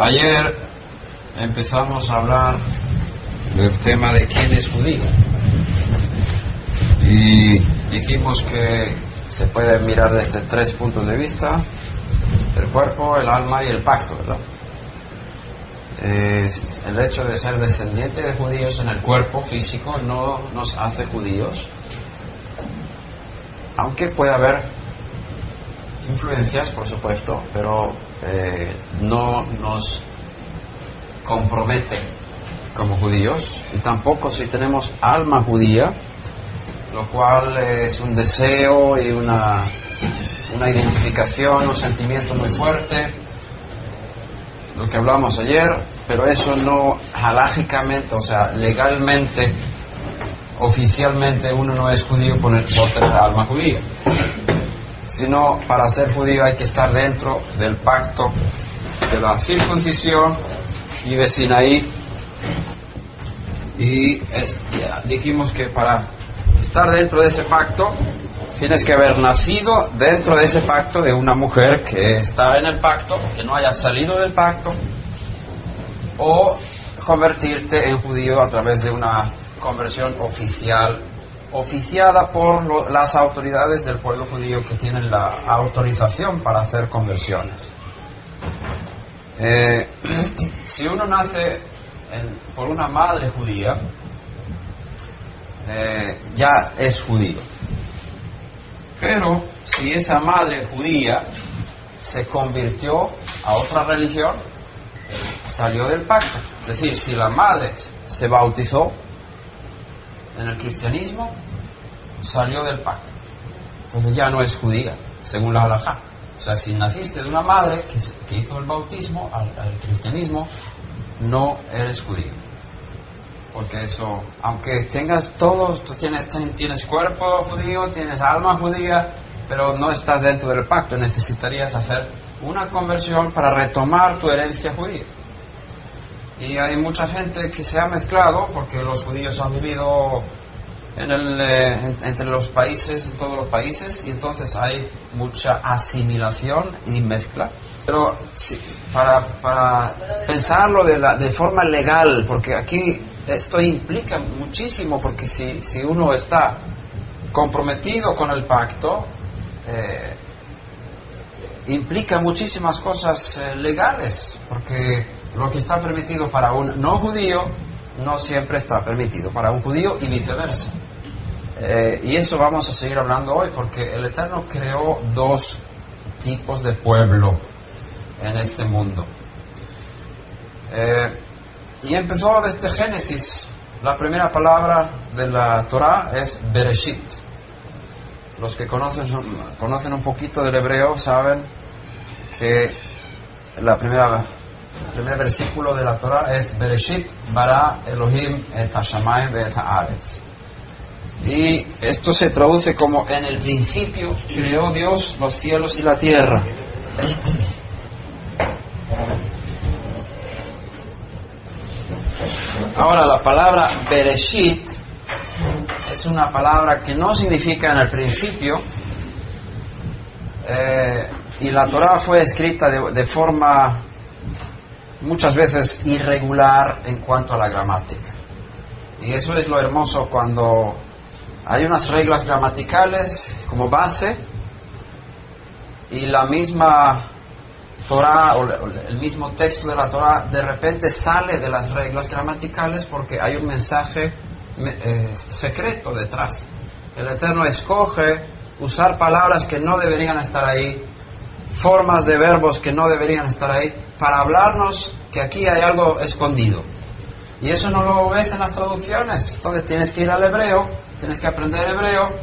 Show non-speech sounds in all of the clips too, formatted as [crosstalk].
Ayer empezamos a hablar del tema de quién es judío. Y dijimos que se puede mirar desde tres puntos de vista, el cuerpo, el alma y el pacto, ¿verdad? El hecho de ser descendiente de judíos en el cuerpo físico no nos hace judíos, aunque puede haber influencias, por supuesto, pero eh, no nos compromete como judíos y tampoco si tenemos alma judía, lo cual es un deseo y una, una identificación, un sentimiento muy fuerte, lo que hablamos ayer, pero eso no halágicamente, o sea, legalmente, oficialmente uno no es judío por, por tener alma judía sino para ser judío hay que estar dentro del pacto de la circuncisión y de Sinaí. Y dijimos que para estar dentro de ese pacto tienes que haber nacido dentro de ese pacto de una mujer que está en el pacto, que no haya salido del pacto, o convertirte en judío a través de una conversión oficial oficiada por las autoridades del pueblo judío que tienen la autorización para hacer conversiones. Eh, [clears throat] si uno nace por una madre judía, eh, ya es judío. Pero si esa madre judía se convirtió a otra religión, salió del pacto. Es decir, si la madre se bautizó, en el cristianismo salió del pacto. Entonces ya no es judía, según la halajá. O sea, si naciste de una madre que, hizo el bautismo al, cristianismo, no eres judío. Porque eso, aunque tengas todos, tú tienes, tienes cuerpo judío, tienes alma judía, pero no estás dentro del pacto, necesitarías hacer una conversión para retomar tu herencia judía. Y hay mucha gente que se ha mezclado, porque los judíos han vivido en el, eh, entre los países, en todos los países, y entonces hay mucha asimilación y mezcla. Pero para, para pensarlo de, la, de forma legal, porque aquí esto implica muchísimo, porque si, si uno está comprometido con el pacto, eh, implica muchísimas cosas eh, legales, porque lo que está permitido para un no judío no siempre está permitido para un judío y viceversa. Eh, y eso vamos a seguir hablando hoy porque el Eterno creó dos tipos de pueblo en este mundo. Eh, y empezó desde Génesis. La primera palabra de la Torah es Bereshit. Los que conocen, conocen un poquito del hebreo saben que la primera el primer versículo de la Torah es Bereshit bara Elohim et hashamayim et haaretz. Y esto se traduce como en el principio creó Dios los cielos y la tierra. Ahora la palabra Bereshit es una palabra que no significa en el principio eh, y la Torah fue escrita de forma muchas veces irregular en cuanto a la gramática. Y eso es lo hermoso cuando hay unas reglas gramaticales como base y la misma Torah o el mismo texto de la Torah de repente sale de las reglas gramaticales porque hay un mensaje eh, secreto detrás. El Eterno escoge usar palabras que no deberían estar ahí, formas de verbos que no deberían estar ahí, para hablarnos que aquí hay algo escondido. Y eso no lo ves en las traducciones. Entonces tienes que ir al hebreo, tienes que aprender hebreo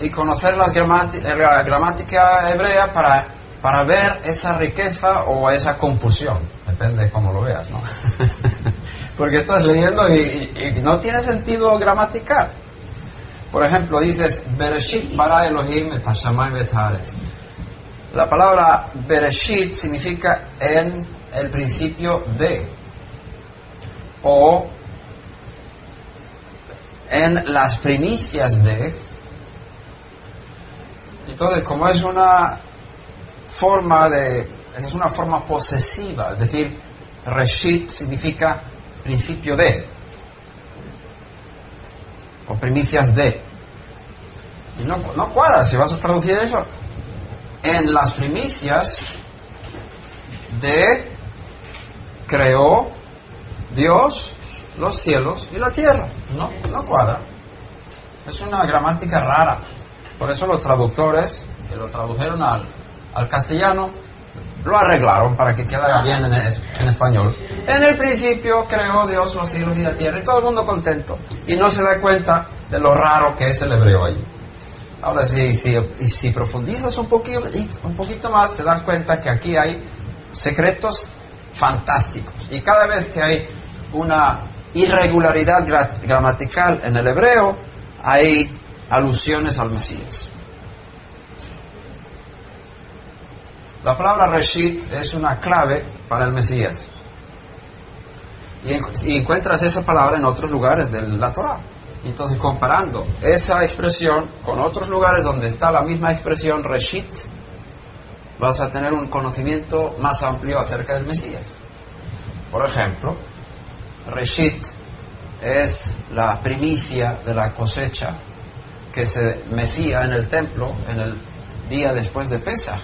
y conocer las la gramática hebrea para, para ver esa riqueza o esa confusión. Depende de cómo lo veas, ¿no? [laughs] Porque estás leyendo y, no tiene sentido gramatical. Por ejemplo, dices, Bereshit bara Elohim et La palabra Bereshit significa en el principio de o en las primicias de. Entonces, como es una forma de, es una forma posesiva, es decir, Reshit significa principio de, o primicias de. Y no, no cuadra, si vas a traducir eso, en las primicias de creó Dios los cielos y la tierra. No, no cuadra. Es una gramática rara. Por eso los traductores que lo tradujeron al, al castellano lo arreglaron para que quedara bien en, en, español. En el principio creó Dios los cielos y la tierra y todo el mundo contento. Y no se da cuenta de lo raro que es el hebreo allí. Ahora, si, profundizas un poquito, un poquito más, te das cuenta que aquí hay secretos fantásticos. Y cada vez que hay una irregularidad gramatical en el hebreo, hay alusiones al Mesías. La palabra Reshit es una clave para el Mesías. Y, encuentras esa palabra en otros lugares de la Torah. Entonces, comparando esa expresión con otros lugares donde está la misma expresión Reshit, vas a tener un conocimiento más amplio acerca del Mesías. Por ejemplo, Reshit es la primicia de la cosecha que se mecía en el templo en el día después de Pesach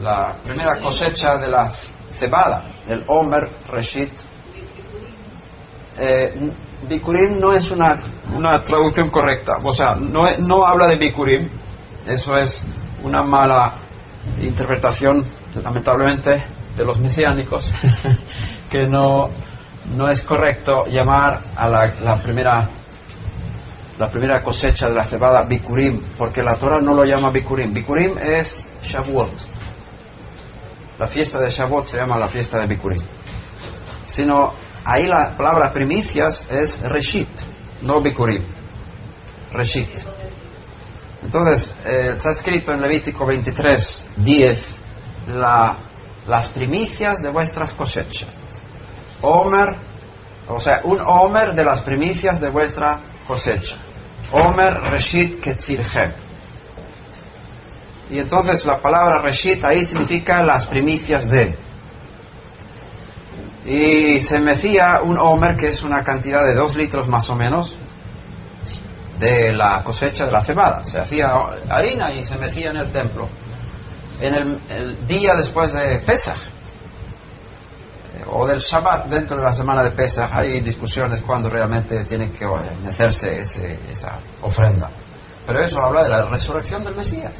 la primera cosecha de la cebada, el Omer Reshit. Eh, Bikurim no es una, una, traducción correcta, o sea, no, no habla de Bikurim, eso es una mala interpretación, lamentablemente, de los mesiánicos, [laughs] que no, no es correcto llamar a la, la primera la primera cosecha de la cebada Bikurim, porque la Torah no lo llama Bikurim. Bikurim es Shavuot. La fiesta de Shavuot se llama la fiesta de Bikurim. Sino ahí la palabra primicias es Reshit, no Bikurim. Reshit. Entonces, eh, está escrito en Levítico 23, 10, la, las primicias de vuestras cosechas. Omer, o sea, un Omer de las primicias de vuestra cosecha. Omer Reshit Ketzirhem. Y entonces la palabra Reshit ahí significa las primicias de. Y se mecía un Omer, que es una cantidad de dos litros más o menos, de la cosecha de la cebada. Se hacía harina y se mecía en el templo. En el, día después de Pesach, o del Shabbat dentro de la semana de Pesach hay discusiones cuando realmente tiene que hacerse esa ofrenda. Pero eso habla de la resurrección del Mesías.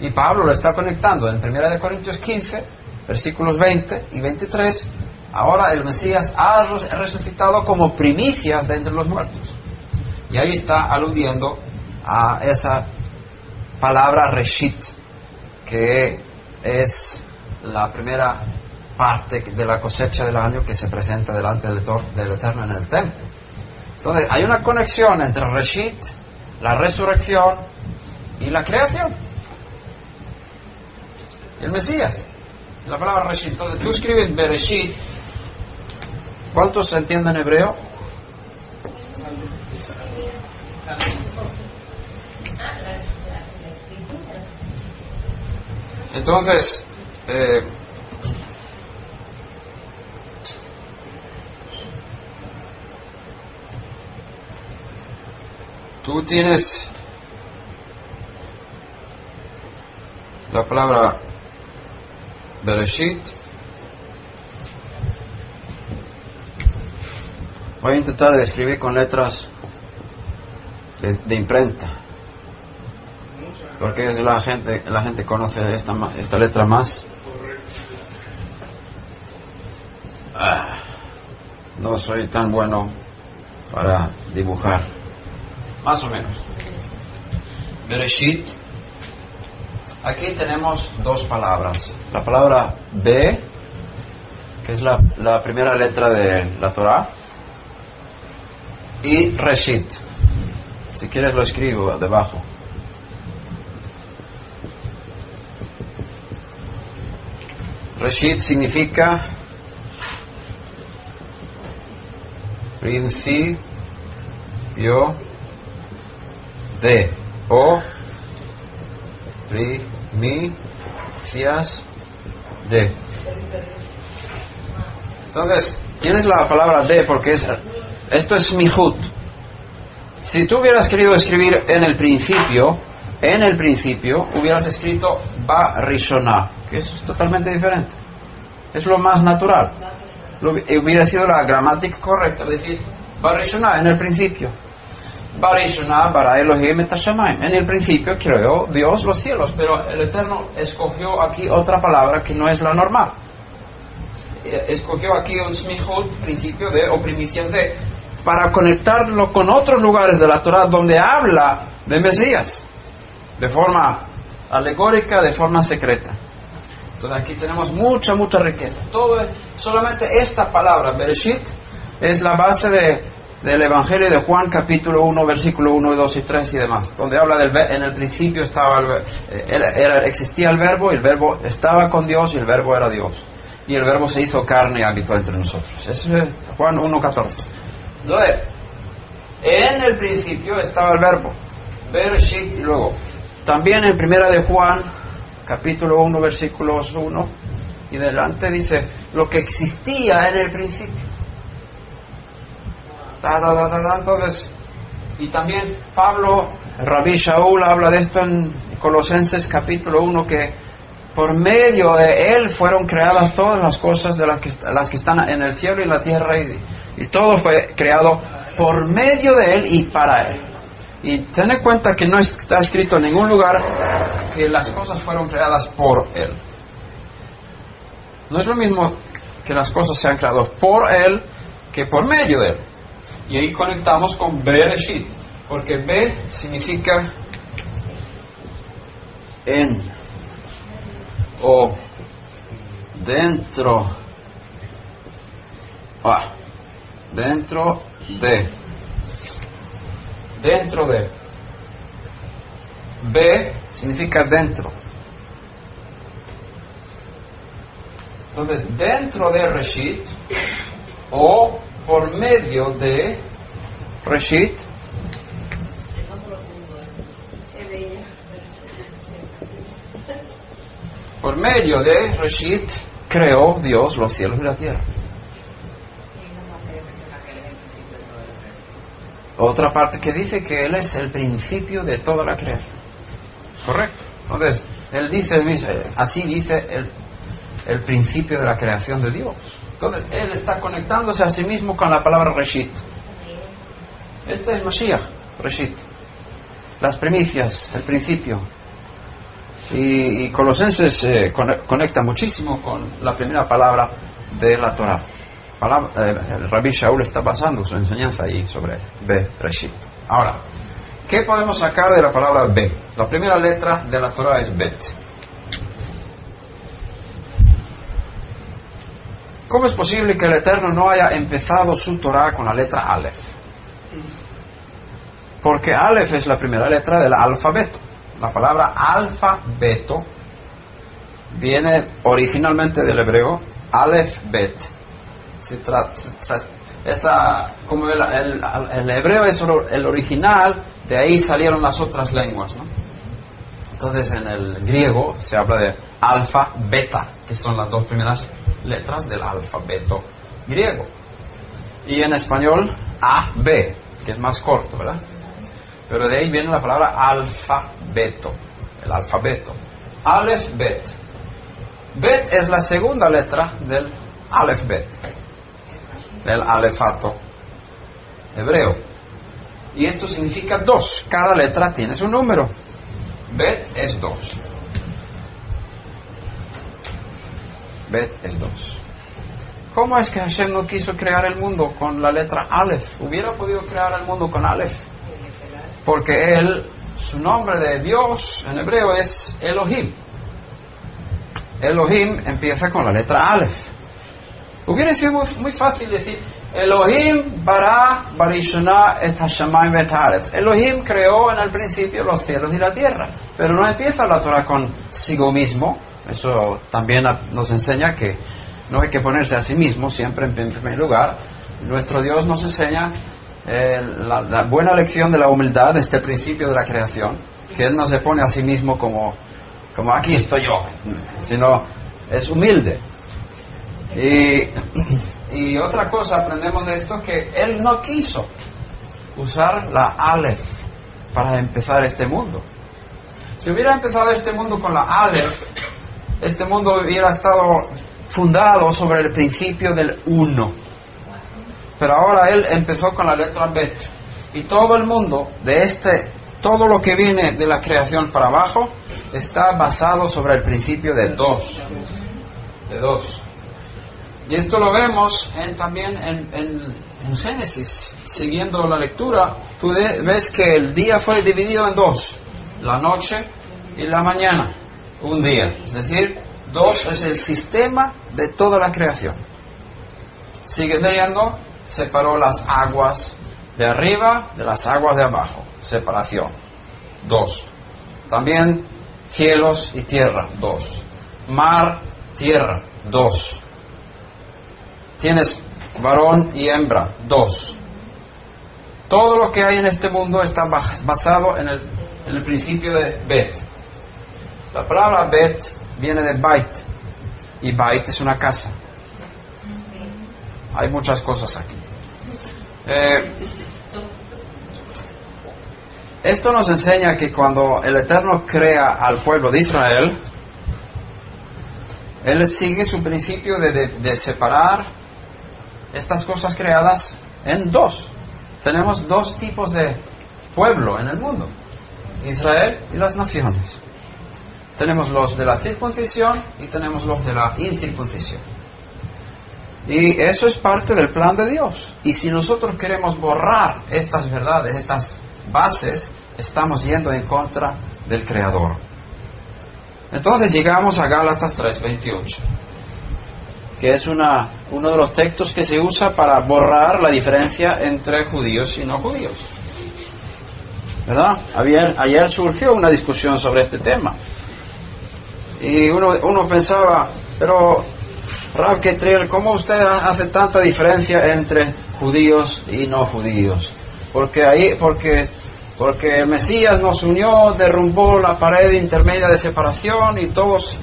Y Pablo lo está conectando en 1 Corintios 15, versículos 20 y 23. Ahora el Mesías ha resucitado como primicias de entre los muertos. Y ahí está aludiendo a esa palabra reshit, que es la primera parte de la cosecha del año que se presenta delante del, del Eterno en el templo. Entonces, hay una conexión entre Reshit, la resurrección y la creación. El Mesías. La palabra Reshit. Entonces, tú escribes Bereshit. ¿Cuántos entienden hebreo? Entonces, eh, Tú tienes la palabra Bereshit. Voy a intentar escribir con letras de, imprenta. Porque es la gente, la gente conoce esta, esta letra más. Ah, no soy tan bueno para dibujar. Más o menos. Bereshit. Aquí tenemos dos palabras. La palabra B, que es la, primera letra de la Torah, y Reshit. Si quieres lo escribo debajo. Reshit significa principio de o primicias de. Entonces, tienes la palabra de porque es, esto es mihut. Si tú hubieras querido escribir en el principio, en el principio hubieras escrito ba rishona, que es totalmente diferente. Es lo más natural. Hubiera sido la gramática correcta, decir, ba rishona en el principio. Ba rishona para Elohim En el principio creó Dios los cielos, pero el Eterno escogió aquí otra palabra que no es la normal. Eh, escogió aquí un smihut, principio de o primicias de para conectarlo con otros lugares de la Torah donde habla de Mesías, de forma alegórica, de forma secreta. Entonces aquí tenemos mucha, mucha riqueza. Todo, solamente esta palabra, Bereshit, es la base de, del Evangelio de Juan capítulo 1, versículo 1, 2 y 3 y demás, donde habla del en el principio estaba eh, era, existía el verbo y el verbo estaba con Dios y el verbo era Dios. Y el verbo se hizo carne y habitó entre nosotros. Es Juan 1, 14. Entonces, en el principio estaba el verbo, Bereshit, y luego, también en primera de Juan, capítulo 1, versículos 1 y delante dice, lo que existía en el principio. Entonces, y también Pablo, Rabí Shaul habla de esto en Colosenses capítulo 1, que por medio de él fueron creadas todas las cosas de las que, las que están en el cielo y la tierra y y todo fue creado por medio de Él y para Él. Y ten en cuenta que no está escrito en ningún lugar que las cosas fueron creadas por Él. No es lo mismo que las cosas sean creadas por Él que por medio de Él. Y ahí conectamos con Bereshit, porque B significa en o dentro. Ah, dentro de, dentro de. B significa dentro. Entonces, dentro de Reshit o por medio de Reshit, por medio de Reshit creó Dios los cielos y la tierra. Otra parte que dice que Él es el principio de toda la creación. Correcto. Entonces, Él dice, así dice el, el principio de la creación de Dios. Entonces, Él está conectándose a sí mismo con la palabra Reshit. Este es Mashiach, Reshit. Las primicias, el principio. Y, Colosenses eh, conecta muchísimo con la primera palabra de la Torah el Rabbi Shaul está basando su enseñanza ahí sobre B, Reshit. Ahora, ¿qué podemos sacar de la palabra B? La primera letra de la Torah es Bet. ¿Cómo es posible que el Eterno no haya empezado su Torah con la letra Aleph? Porque Aleph es la primera letra del alfabeto. La palabra alfabeto viene originalmente del hebreo Aleph Bet, se esa, como el, el, hebreo es el original, de ahí salieron las otras lenguas, ¿no? Entonces en el griego se habla de alfa, beta, que son las dos primeras letras del alfabeto griego. Y en español A, B, que es más corto, ¿verdad? Pero de ahí viene la palabra alfabeto, el alfabeto. Aleph, bet. Bet es la segunda letra del Aleph, bet del alefato hebreo. Y esto significa dos. Cada letra tiene su número. Bet es dos. Bet es dos. ¿Cómo es que Hashem no quiso crear el mundo con la letra Aleph? Hubiera podido crear el mundo con Aleph. Porque él, su nombre de Dios en hebreo es Elohim. Elohim empieza con la letra Aleph. Hubiera sido muy, fácil decir Elohim bara barishona et hashamayim et Elohim creó en el principio los cielos y la tierra, pero no empieza la Torah consigo mismo. Eso también nos enseña que no hay que ponerse a sí mismo siempre en primer lugar. Nuestro Dios nos enseña eh, la, buena lección de la humildad, este principio de la creación, que Él no se pone a sí mismo como, como aquí estoy yo, sino es humilde. Y, [clears throat] y otra cosa aprendemos de esto que él no quiso usar la Aleph para empezar este mundo. Si hubiera empezado este mundo con la Aleph, este mundo hubiera estado fundado sobre el principio del uno. Pero ahora él empezó con la letra Bet. Y todo el mundo de este, todo lo que viene de la creación para abajo, está basado sobre el principio de dos. De dos. Y esto lo vemos también en, en, Génesis. Siguiendo la lectura, tú ves que el día fue dividido en dos. La noche y la mañana. Un día. Es decir, dos es el sistema de toda la creación. Sigue leyendo, separó las aguas de arriba de las aguas de abajo. Separación. Dos. También cielos y tierra. Dos. Mar, tierra. Dos. Tienes varón y hembra. Dos. Todo lo que hay en este mundo está basado en el, en el principio de Bet. La palabra Bet viene de Bait. Y Bait es una casa. Hay muchas cosas aquí. Eh, esto nos enseña que cuando el Eterno crea al pueblo de Israel, Él sigue su principio de, separar estas cosas creadas en dos. Tenemos dos tipos de pueblo en el mundo, Israel y las naciones. Tenemos los de la circuncisión y tenemos los de la incircuncisión. Y eso es parte del plan de Dios. Y si nosotros queremos borrar estas verdades, estas bases, estamos yendo en contra del Creador. Entonces llegamos a Gálatas 3:28, que es una, uno de los textos que se usa para borrar la diferencia entre judíos y no judíos. ¿Verdad? Ayer, ayer surgió una discusión sobre este tema. Y uno, uno pensaba, pero Rav Ketriel, ¿cómo usted hace tanta diferencia entre judíos y no judíos? Porque ahí, porque, porque el Mesías nos unió, derrumbó la pared intermedia de separación y todos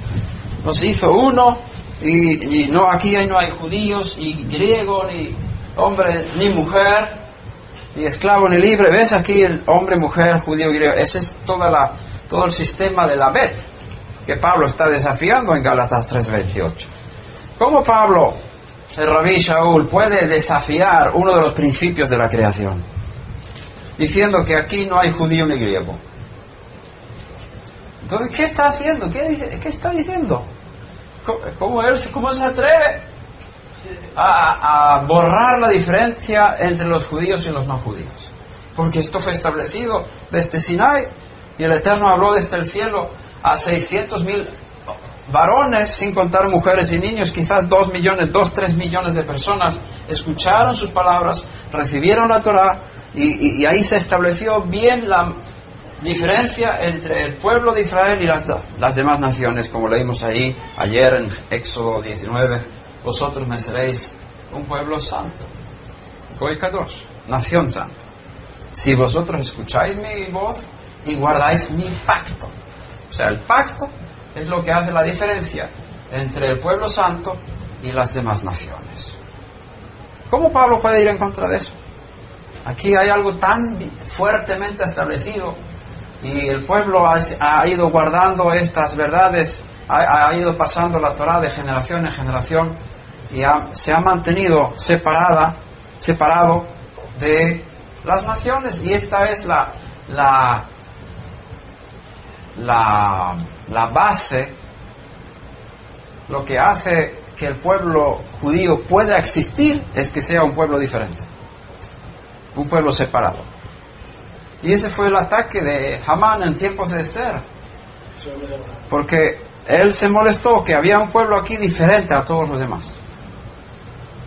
nos hizo uno y, y no aquí no hay judíos y griego ni hombre ni mujer ni esclavo ni libre. ¿Ves aquí el hombre, mujer, judío, griego? Ese es toda la, todo el sistema de la Bet que Pablo está desafiando en Gálatas 3:28. ¿Cómo Pablo, el rabí Shaul, puede desafiar uno de los principios de la creación? Diciendo que aquí no hay judío ni griego. Entonces, ¿qué está haciendo? ¿Qué, está diciendo? ¿Cómo, él, ¿Cómo se atreve a borrar la diferencia entre los judíos y los no judíos? Porque esto fue establecido desde Sinai y el Eterno habló desde el cielo a 600 mil varones, sin contar mujeres y niños, quizás dos millones, dos, tres millones de personas escucharon sus palabras, recibieron la Torah y, ahí se estableció bien la diferencia entre el pueblo de Israel y las, las demás naciones, como leímos ahí ayer en Éxodo 19, vosotros me seréis un pueblo santo, Goikados, nación santa. Si vosotros escucháis mi voz y guardáis mi pacto, o sea, el pacto es lo que hace la diferencia entre el pueblo santo y las demás naciones. ¿Cómo Pablo puede ir en contra de eso? Aquí hay algo tan fuertemente establecido y el pueblo ha, ido guardando estas verdades, ha, ido pasando la Torah de generación en generación y se ha mantenido separada, separado de las naciones y esta es la, la la, la base, lo que hace que el pueblo judío pueda existir es que sea un pueblo diferente, un pueblo separado. Y ese fue el ataque de Hamán en tiempos de Esther, porque él se molestó que había un pueblo aquí diferente a todos los demás.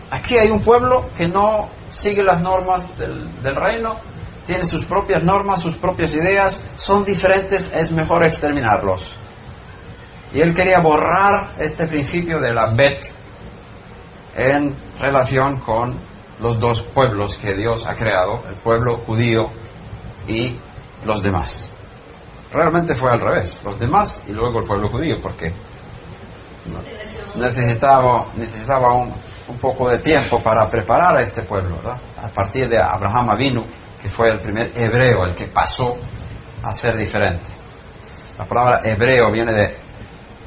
Aquí hay un pueblo que no sigue las normas del, del reino, tiene sus propias normas, sus propias ideas, son diferentes, es mejor exterminarlos. Y él quería borrar este principio de la Bet en relación con los dos pueblos que Dios ha creado, el pueblo judío y los demás. Realmente fue al revés, los demás y luego el pueblo judío, porque... necesitaba, necesitaba un, poco de tiempo para preparar a este pueblo, ¿verdad? A partir de Abraham Avinu, que fue el primer hebreo, el que pasó a ser diferente. La palabra hebreo viene de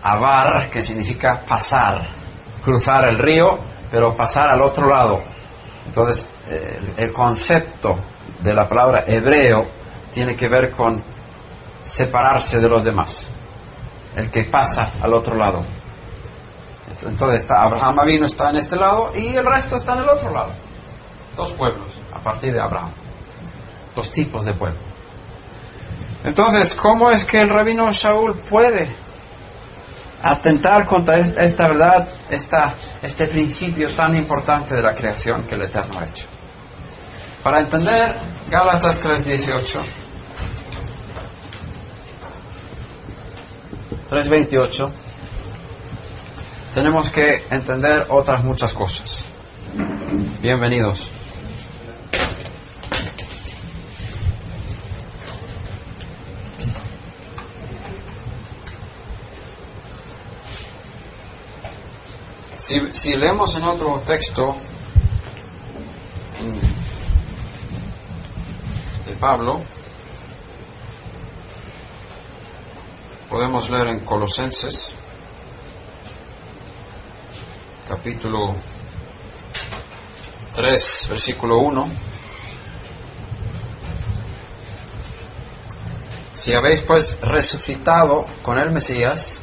avar, que significa pasar, cruzar el río, pero pasar al otro lado. Entonces, el, el concepto de la palabra hebreo tiene que ver con separarse de los demás, el que pasa al otro lado. Entonces está, Abraham vino está en este lado y el resto está en el otro lado. Dos pueblos a partir de Abraham. Dos tipos de pueblos. Entonces, ¿cómo es que el rabino Shaul puede atentar contra esta, verdad, esta, este principio tan importante de la creación que el Eterno ha hecho? Para entender Gálatas 3.18, 3.28, tenemos que entender otras muchas cosas. Bienvenidos. Si, leemos en otro texto de Pablo, podemos leer en Colosenses, capítulo 3, versículo 1. Si habéis pues resucitado con el Mesías,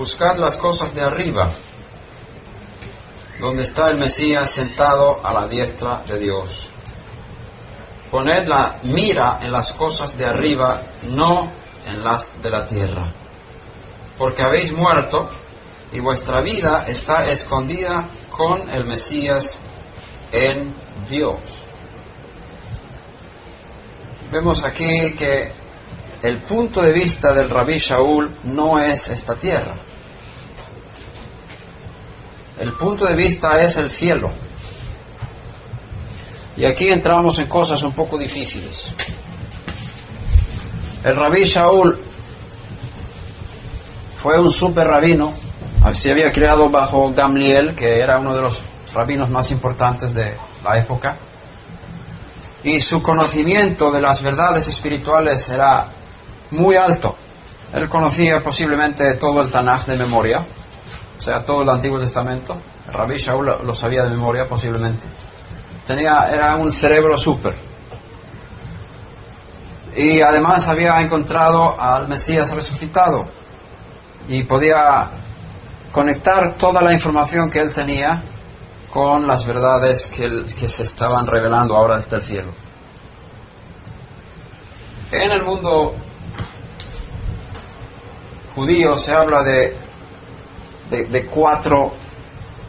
Buscad las cosas de arriba, donde está el Mesías sentado a la diestra de Dios. Poned la mira en las cosas de arriba, no en las de la tierra. Porque habéis muerto y vuestra vida está escondida con el Mesías en Dios. Vemos aquí que el punto de vista del rabí Shaul no es esta tierra. El punto de vista es el cielo. Y aquí entramos en cosas un poco difíciles. El rabí Shaul fue un super rabino, se había creado bajo Gamliel, que era uno de los rabinos más importantes de la época, y su conocimiento de las verdades espirituales era muy alto. Él conocía posiblemente todo el Tanaj de memoria, o sea, todo el Antiguo Testamento. Rabbi Shaul lo, sabía de memoria posiblemente. Tenía, era un cerebro súper. Y además había encontrado al Mesías resucitado y podía conectar toda la información que él tenía con las verdades que, que se estaban revelando ahora desde el cielo. En el mundo judío se habla de de, cuatro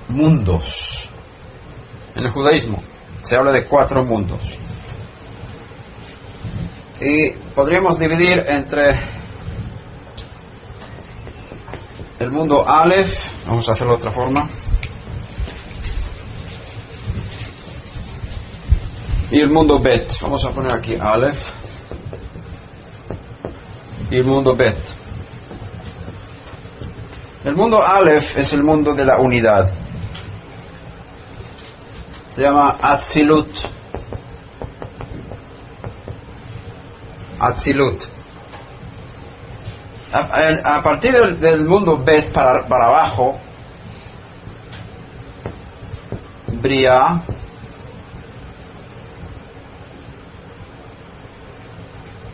mundos. En el judaísmo se habla de cuatro mundos. Y podríamos dividir entre el mundo Aleph, vamos a hacerlo de otra forma, y el mundo Bet. Vamos a poner aquí Aleph y el mundo Bet. El mundo Aleph es el mundo de la unidad. Se llama Atzilut. Atzilut. A, partir del, mundo Bet para, para abajo, Bria,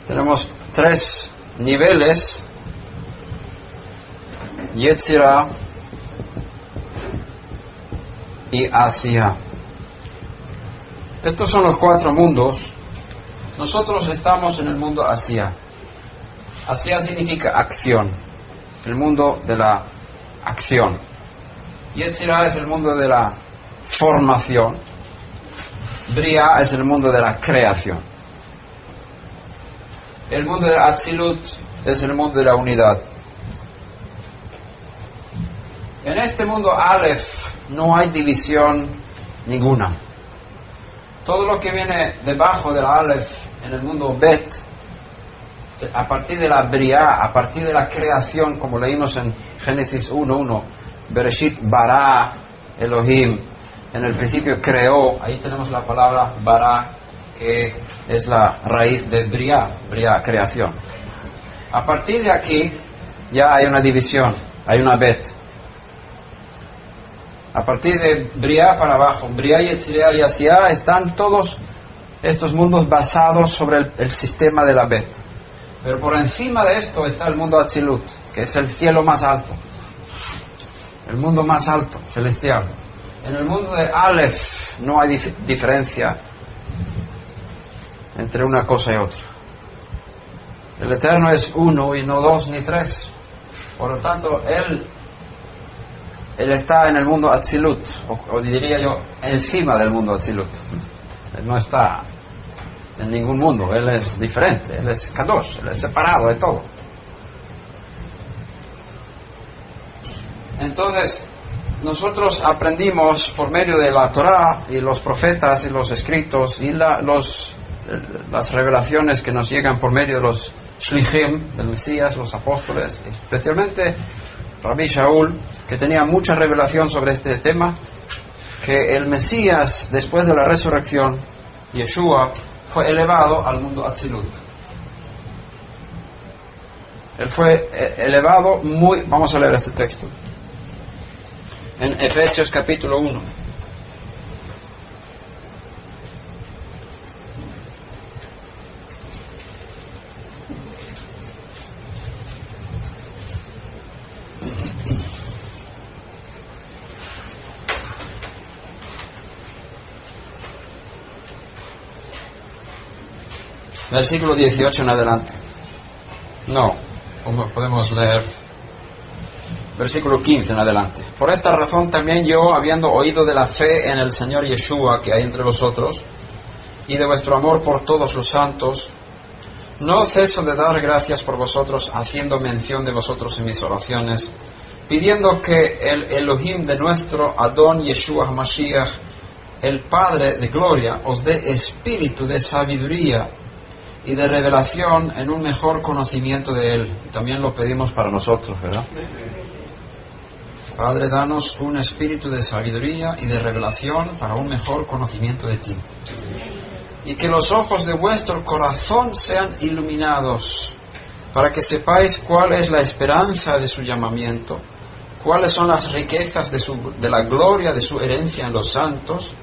tenemos tres niveles Yetzira y Asia. Estos son los cuatro mundos. Nosotros estamos en el mundo Asia. Asia significa acción, el mundo de la acción. Yetzira es el mundo de la formación. Bria es el mundo de la creación. El mundo de Atzilut es el mundo de la unidad. En este mundo Aleph no hay división ninguna. Todo lo que viene debajo del Aleph en el mundo Bet, a partir de la Bria, a partir de la creación, como leímos en Génesis 1.1, Bereshit bara Elohim, en el principio creó, ahí tenemos la palabra bara, que es la raíz de bria, bria, creación. A partir de aquí ya hay una división, hay una bet. A partir de bria para abajo, bria y Etzriel y Asia están todos estos mundos basados sobre el, sistema de la bet. Pero por encima de esto está el mundo Atzilut, que es el cielo más alto, el mundo más alto, celestial. En el mundo de Aleph no hay dif- diferencia entre una cosa y otra. El Eterno es uno y no dos ni tres. Por lo tanto, Él, él está en el mundo Atzilut, o, diría yo, encima del mundo Atzilut. Él no está en ningún mundo, Él es diferente, Él es Kadosh, Él es separado de todo. Entonces, nosotros aprendimos por medio de la Torah y los profetas y los escritos y las revelaciones que nos llegan por medio de los shlichim del Mesías, los apóstoles, especialmente Rabbi Shaul, que tenía mucha revelación sobre este tema, que el Mesías, después de la resurrección, Yeshua, fue elevado al mundo Atzilut. Él fue eh, elevado muy... Vamos a leer este texto. En Efesios capítulo 1. Versículo 18 en adelante. No, podemos leer versículo 15 en adelante. Por esta razón también yo, habiendo oído de la fe en el Señor Yeshua que hay entre vosotros, y de vuestro amor por todos los santos, no ceso de dar gracias por vosotros, haciendo mención de vosotros en mis oraciones, pidiendo que el Elohim de nuestro Adón Yeshua Mashiach, el Padre de gloria, os dé espíritu de sabiduría y de revelación en un mejor conocimiento de Él. También lo pedimos para nosotros, ¿verdad? Padre, danos un espíritu de sabiduría y de revelación para un mejor conocimiento de ti. Y que los ojos de vuestro corazón sean iluminados, para que sepáis cuál es la esperanza de su llamamiento, cuáles son las riquezas de la gloria de su herencia en los santos,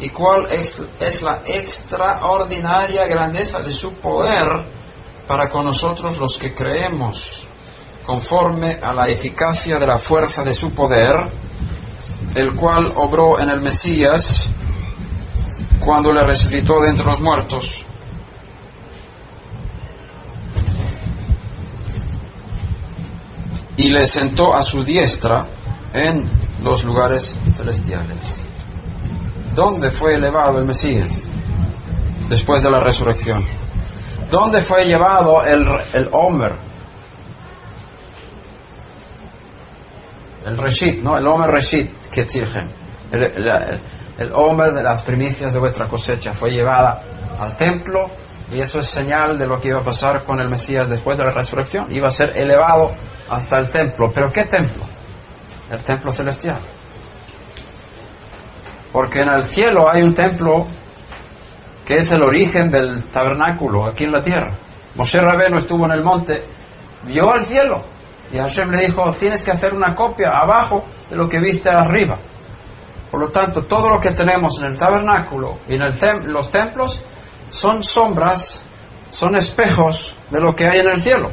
y cuál es, la extraordinaria grandeza de su poder para con nosotros los que creemos conforme a la eficacia de la fuerza de su poder, el cual obró en el Mesías cuando le resucitó de entre los muertos. Y le sentó a su diestra en los lugares celestiales. ¿Dónde fue elevado el Mesías después de la resurrección? ¿Dónde fue llevado el, el Homer, el Reshit, ¿no? El Homer Reshit, que el, el, el Homer de las primicias de vuestra cosecha fue llevada al templo y eso es señal de lo que iba a pasar con el Mesías después de la resurrección. Iba a ser elevado hasta el templo. ¿Pero qué templo? El templo celestial. Porque en el cielo hay un templo que es el origen del tabernáculo aquí en la tierra. Moshe Rabeno estuvo en el monte, vio al cielo y Hashem le dijo, tienes que hacer una copia abajo de lo que viste arriba. Por lo tanto, todo lo que tenemos en el tabernáculo y en los templos son sombras, son espejos de lo que hay en el cielo.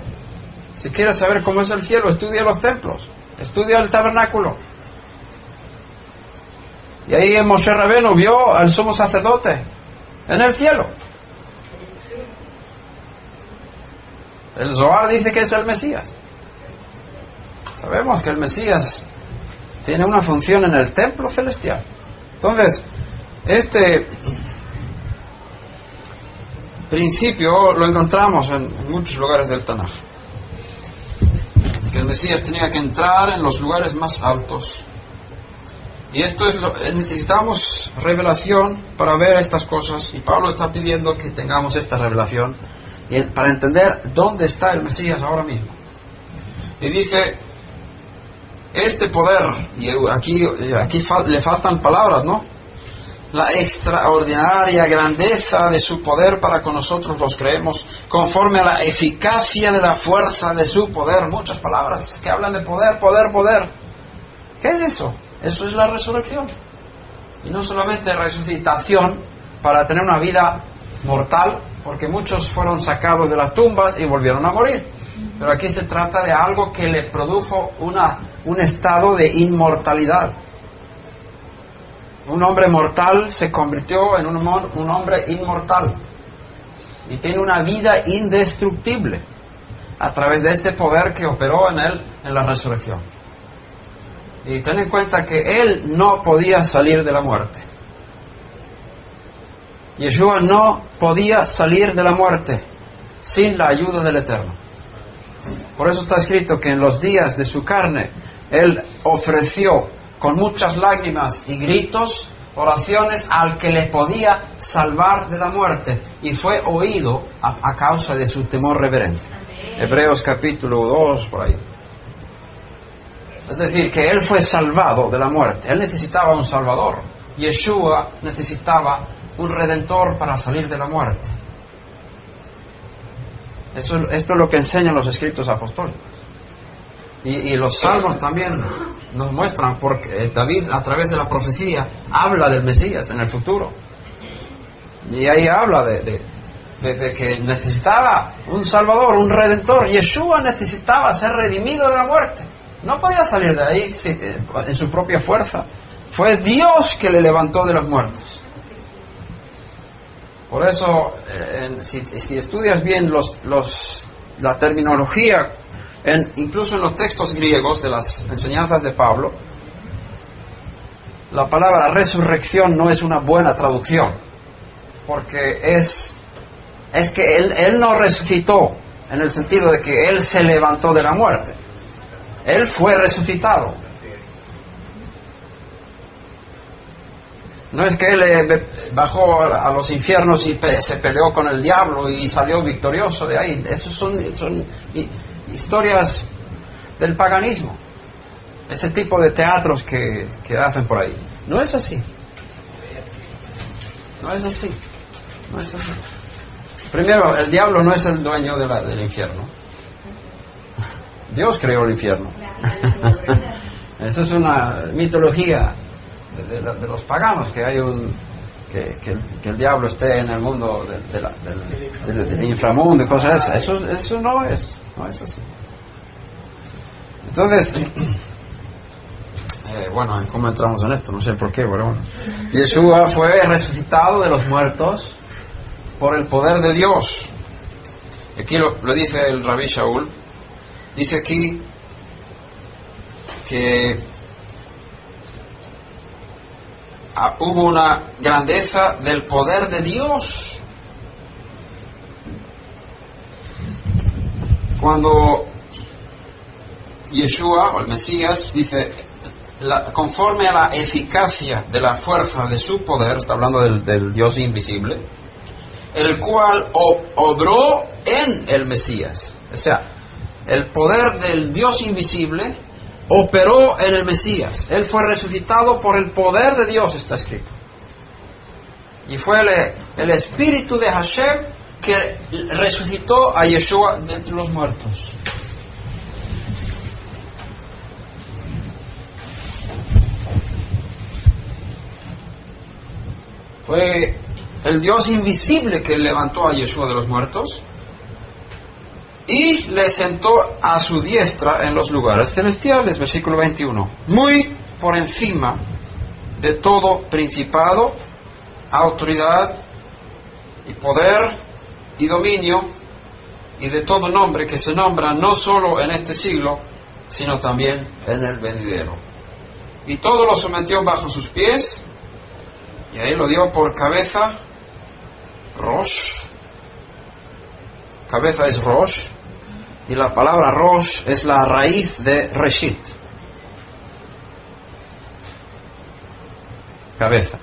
Si quieres saber cómo es el cielo, estudia los templos, estudia el tabernáculo. Y ahí Moshe Rabeno vio al sumo sacerdote en el cielo. El Zohar dice que es el Mesías. Sabemos que el Mesías tiene una función en el templo celestial. Entonces, este principio lo encontramos en, en muchos lugares del Tanaj. Que el Mesías tenía que entrar en los lugares más altos. Y esto es lo, necesitamos revelación para ver estas cosas. Y Pablo está pidiendo que tengamos esta revelación y para entender dónde está el Mesías ahora mismo. Y dice este poder, y aquí, aquí le faltan palabras, ¿no? La extraordinaria grandeza de su poder para con nosotros los creemos, conforme a la eficacia de la fuerza de su poder. Muchas palabras que hablan de poder, poder, poder. ¿Qué es eso? Eso es la resurrección. Y no solamente resucitación para tener una vida mortal, porque muchos fueron sacados de las tumbas y volvieron a morir. Pero aquí se trata de algo que le produjo una, un estado de inmortalidad. Un hombre mortal se convirtió en un, un hombre inmortal y tiene una vida indestructible a través de este poder que operó en él en la resurrección. Y ten en cuenta que él no podía salir de la muerte. Yeshua no podía salir de la muerte sin la ayuda del Eterno. Por eso está escrito que en los días de su carne Él ofreció con muchas lágrimas y gritos oraciones al que le podía salvar de la muerte y fue oído a, causa de su temor reverente. Hebreos capítulo 2, por ahí. Es decir, que Él fue salvado de la muerte. Él necesitaba un Salvador. Yeshua necesitaba un redentor para salir de la muerte. Esto es lo que enseñan los escritos apostólicos. Y, los salmos también nos muestran, porque David a través de la profecía habla del Mesías en el futuro. Y ahí habla de, de, que necesitaba un Salvador, un Redentor. Yeshua necesitaba ser redimido de la muerte. No podía salir de ahí eh, en su propia fuerza. Fue Dios que le levantó de los muertos. Por eso, eh, si, estudias bien los, la terminología, en, incluso en los textos griegos de las enseñanzas de Pablo, la palabra resurrección no es una buena traducción, porque es, es que él, él no resucitó en el sentido de que Él se levantó de la muerte. Él fue resucitado. No es que él eh, bajó a los infiernos y se peleó con el diablo y salió victorioso de ahí. Esas son, historias del paganismo. Ese tipo de teatros que, hacen por ahí. No es así. No es así. No es así. Primero, el diablo no es el dueño del infierno. Dios creó el infierno. Eso es una mitología de, los paganos, que hay un que, el diablo esté en el mundo del, inframundo y cosas así. Eso, eso no es, no es así. Entonces, [clears throat] eh, bueno, ¿cómo entramos en esto? No sé por qué, pero bueno. Yeshua fue resucitado de los muertos por el poder de Dios. Aquí lo, lo dice el rabí Shaul. Dice aquí que Ah, hubo una grandeza del poder de Dios. Cuando Yeshua o el Mesías dice, conforme a la eficacia de la fuerza de su poder, está hablando del, del Dios invisible, el cual obró en el Mesías. O sea, el poder del Dios invisible operó en el Mesías. Él fue resucitado por el poder de Dios, está escrito. Y fue el, espíritu de Hashem que resucitó a Yeshua de entre los muertos. Fue el Dios invisible que levantó a Yeshua de los muertos y le sentó a su diestra en los lugares celestiales, versículo 21, muy por encima de todo principado, autoridad y poder y dominio y de todo nombre que se nombra no solo en este siglo, sino también en el venidero. Y todo lo sometió bajo sus pies y ahí lo dio por cabeza Rosh. Cabeza es Rosh y la palabra Rosh es la raíz de Reshit. Cabeza.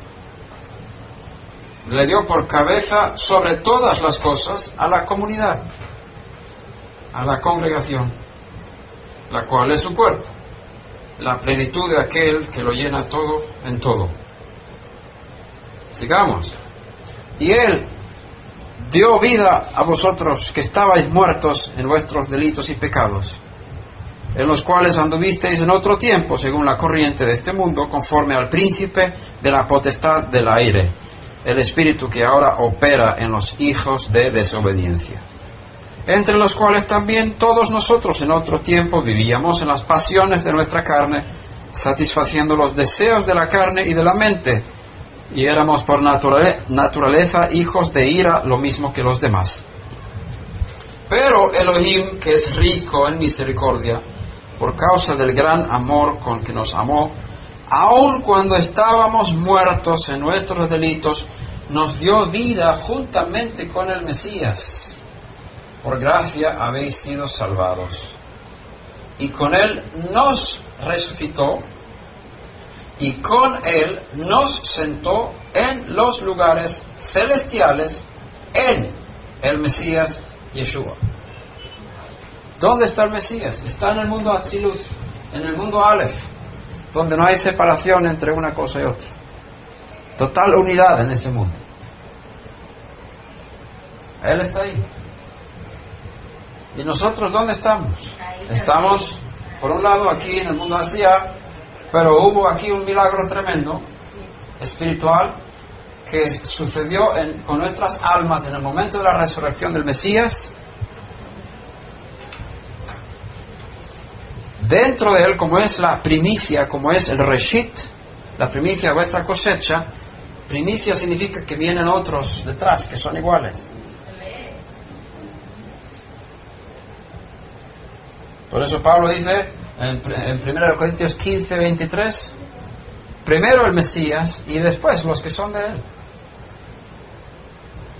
Le dio por cabeza sobre todas las cosas a la comunidad, a la congregación, la cual es su cuerpo. la plenitud de aquel que lo llena todo en todo. Sigamos. Y Él dio vida a vosotros que estabais muertos en vuestros delitos y pecados, en los cuales anduvisteis en otro tiempo, según la corriente de este mundo, conforme al príncipe de la potestad del aire, el espíritu que ahora opera en los hijos de desobediencia entre los cuales también todos nosotros en otro tiempo vivíamos en las pasiones de nuestra carne, satisfaciendo los deseos de la carne y de la mente, y éramos por naturaleza hijos de ira lo mismo que los demás. Pero Elohim, que es rico en misericordia, por causa del gran amor con que nos amó, aun cuando estábamos muertos en nuestros delitos, nos dio vida juntamente con el Mesías por gracia habéis sido salvados. Y con Él nos resucitó y con Él nos sentó en los lugares celestiales en el Mesías Yeshua. ¿Dónde está el Mesías? Está en el mundo Atzilut, en el mundo Aleph, donde no hay separación entre una cosa y otra. Total unidad en ese mundo. Él está ahí. ¿Y nosotros dónde estamos? Estamos, por un lado, aquí en el mundo Asia, pero hubo aquí un milagro tremendo, espiritual, que sucedió con nuestras almas en el momento de la resurrección del Mesías. Dentro de él, como es la primicia, como es el reshit, la primicia de vuestra cosecha, primicia significa que vienen otros detrás, que son iguales. Por eso Pablo dice en, en 1 Corintios 15, 23, primero el Mesías y después los que son de él.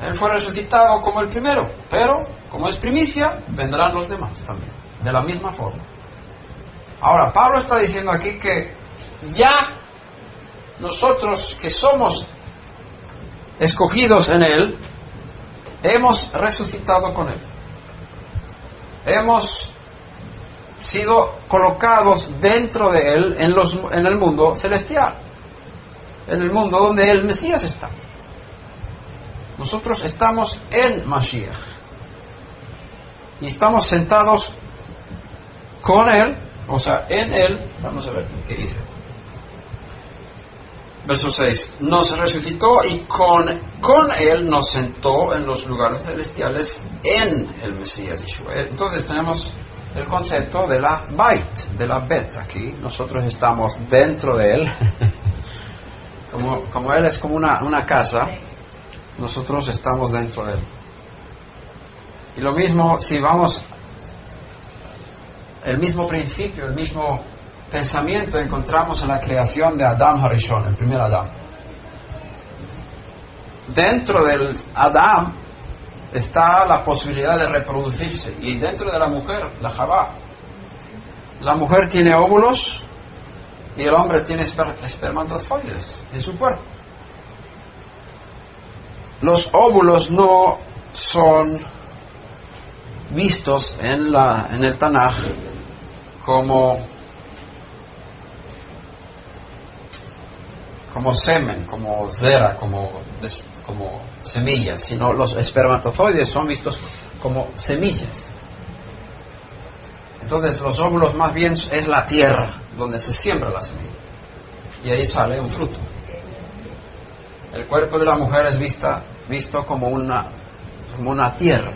Él fue resucitado como el primero, pero como es primicia, vendrán los demás también, de la misma forma. Ahora, Pablo está diciendo aquí que ya nosotros que somos escogidos en Él, hemos resucitado con Él. Hemos sido colocados dentro de él en, los, en el mundo celestial, en el mundo donde el Mesías está. Nosotros estamos en Mashiach y estamos sentados con él, o sea, en él. Vamos a ver qué dice. Verso 6. Nos resucitó y con, con él nos sentó en los lugares celestiales en el Mesías Entonces tenemos el concepto de la bait, de la bet. Aquí nosotros estamos dentro de él. [laughs] como, como él es como una, una casa, nosotros estamos dentro de él. Y lo mismo si vamos, el mismo principio, el mismo pensamiento encontramos en la creación de Adam Harishon, el primer Adam. Dentro del Adam está la posibilidad de reproducirse. Y dentro de la mujer, la Jabá, la mujer tiene óvulos y el hombre tiene espermatozoides en su cuerpo. Los óvulos no son vistos en, la, en el Tanaj como, como semen, como zera, como semillas, sino los espermatozoides son vistos como semillas. Entonces los óvulos más bien es la tierra donde se siembra la semilla y ahí sale un fruto. El cuerpo de la mujer es vista, visto como una, como una tierra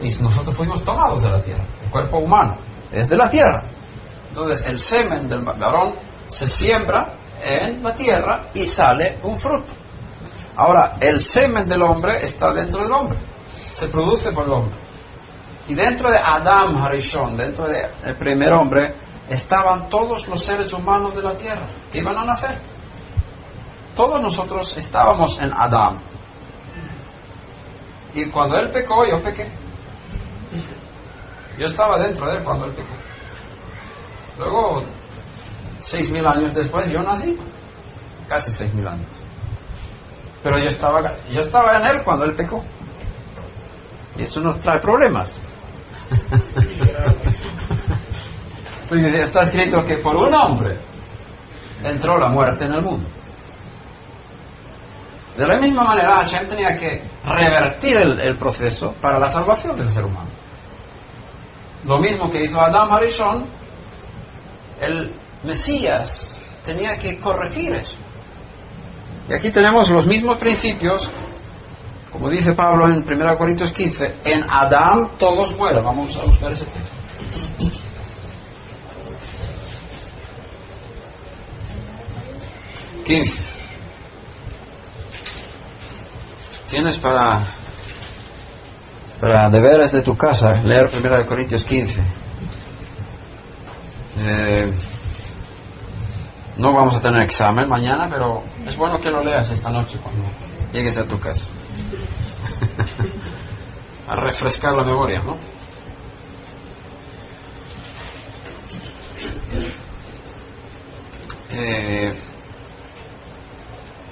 y nosotros fuimos tomados de la tierra. El cuerpo humano es de la tierra. Entonces el semen del varón se siembra en la tierra y sale un fruto. Ahora, el semen del hombre está dentro del hombre, se produce por el hombre. Y dentro de Adam Harishon, dentro del primer hombre, estaban todos los seres humanos de la tierra que iban a nacer. Todos nosotros estábamos en Adam. Y cuando él pecó, yo pequé. Yo estaba dentro de él cuando él pecó. Luego, seis mil años después, yo nací. Casi seis mil años. Pero yo estaba, yo estaba en él cuando él pecó. Y eso nos trae problemas. [laughs] Pues está escrito que por un hombre entró la muerte en el mundo. De la misma manera, Hashem tenía que revertir el, proceso para la salvación del ser humano. Lo mismo que hizo Adam Harishon, el Mesías tenía que corregir eso. Y aquí tenemos los mismos principios, como dice Pablo en 1 Corintios 15, en Adán todos mueren. Vamos a buscar ese texto. Quince. Tienes para, para deberes de tu casa leer 1 Corintios 15. Eh, no vamos a tener examen mañana, pero es bueno que lo leas esta noche cuando llegues a tu casa. [laughs] a refrescar la memoria, ¿no? Eh,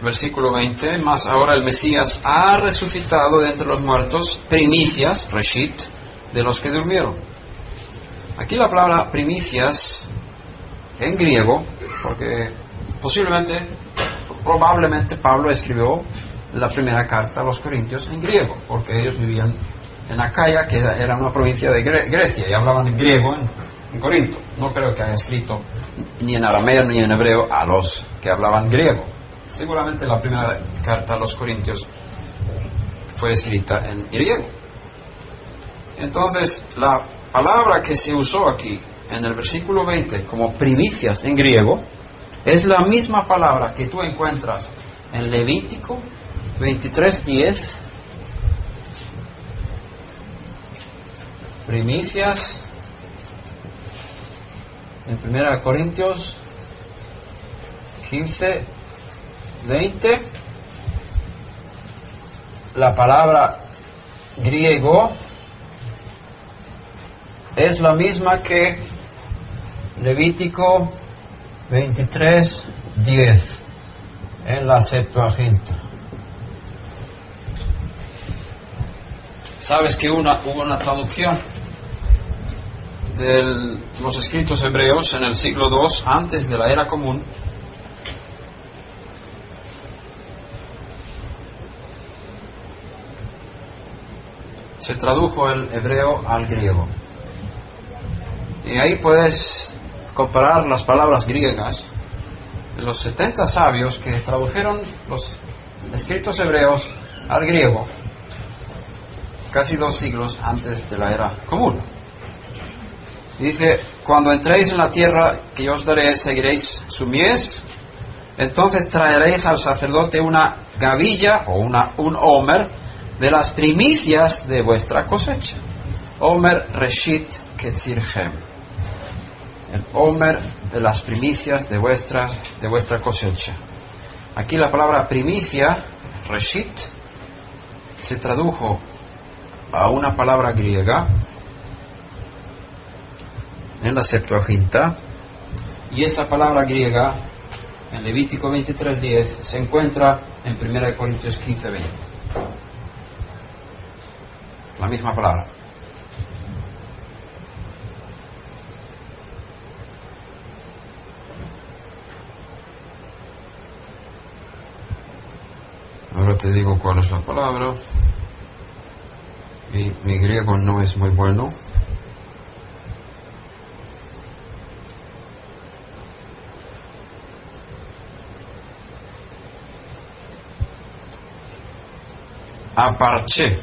versículo 20, más ahora el Mesías ha resucitado de entre los muertos, primicias, reshit, de los que durmieron. Aquí la palabra primicias en griego, porque posiblemente, probablemente Pablo escribió la primera carta a los corintios en griego, porque ellos vivían en Acaya, que era una provincia de Grecia, y hablaban griego en, en Corinto. No creo que haya escrito ni en arameo ni en hebreo a los que hablaban griego Seguramente la primera carta a los Corintios fue escrita en griego. Entonces, la palabra que se usó aquí en el versículo 20 como primicias en griego es la misma palabra que tú encuentras en Levítico 23:10. Primicias en 1 Corintios 15 20, la palabra griego es la misma que Levítico 23, 10 en la Septuaginta. Sabes que hubo una traducción de los escritos hebreos en el siglo II antes de la era común se tradujo el hebreo al griego. Y ahí puedes comparar las palabras griegas de los 70 sabios que tradujeron los escritos hebreos al griego casi dos siglos antes de la era común. dice, cuando entréis en la tierra que yo os daré, seguiréis su mies, entonces traeréis al sacerdote una gavilla o una, un homer de las primicias de vuestra cosecha. Omer Reshit Ketzirchem. El Omer de las primicias de, vuestras, de vuestra cosecha. Aquí la palabra primicia, Reshit, se tradujo a una palabra griega en la Septuaginta y esa palabra griega en Levítico 23.10 se encuentra en 1 Corintios 15.20 la misma palabra. Ahora te digo cuál es la palabra. Mi, mi griego no es muy bueno. Aparche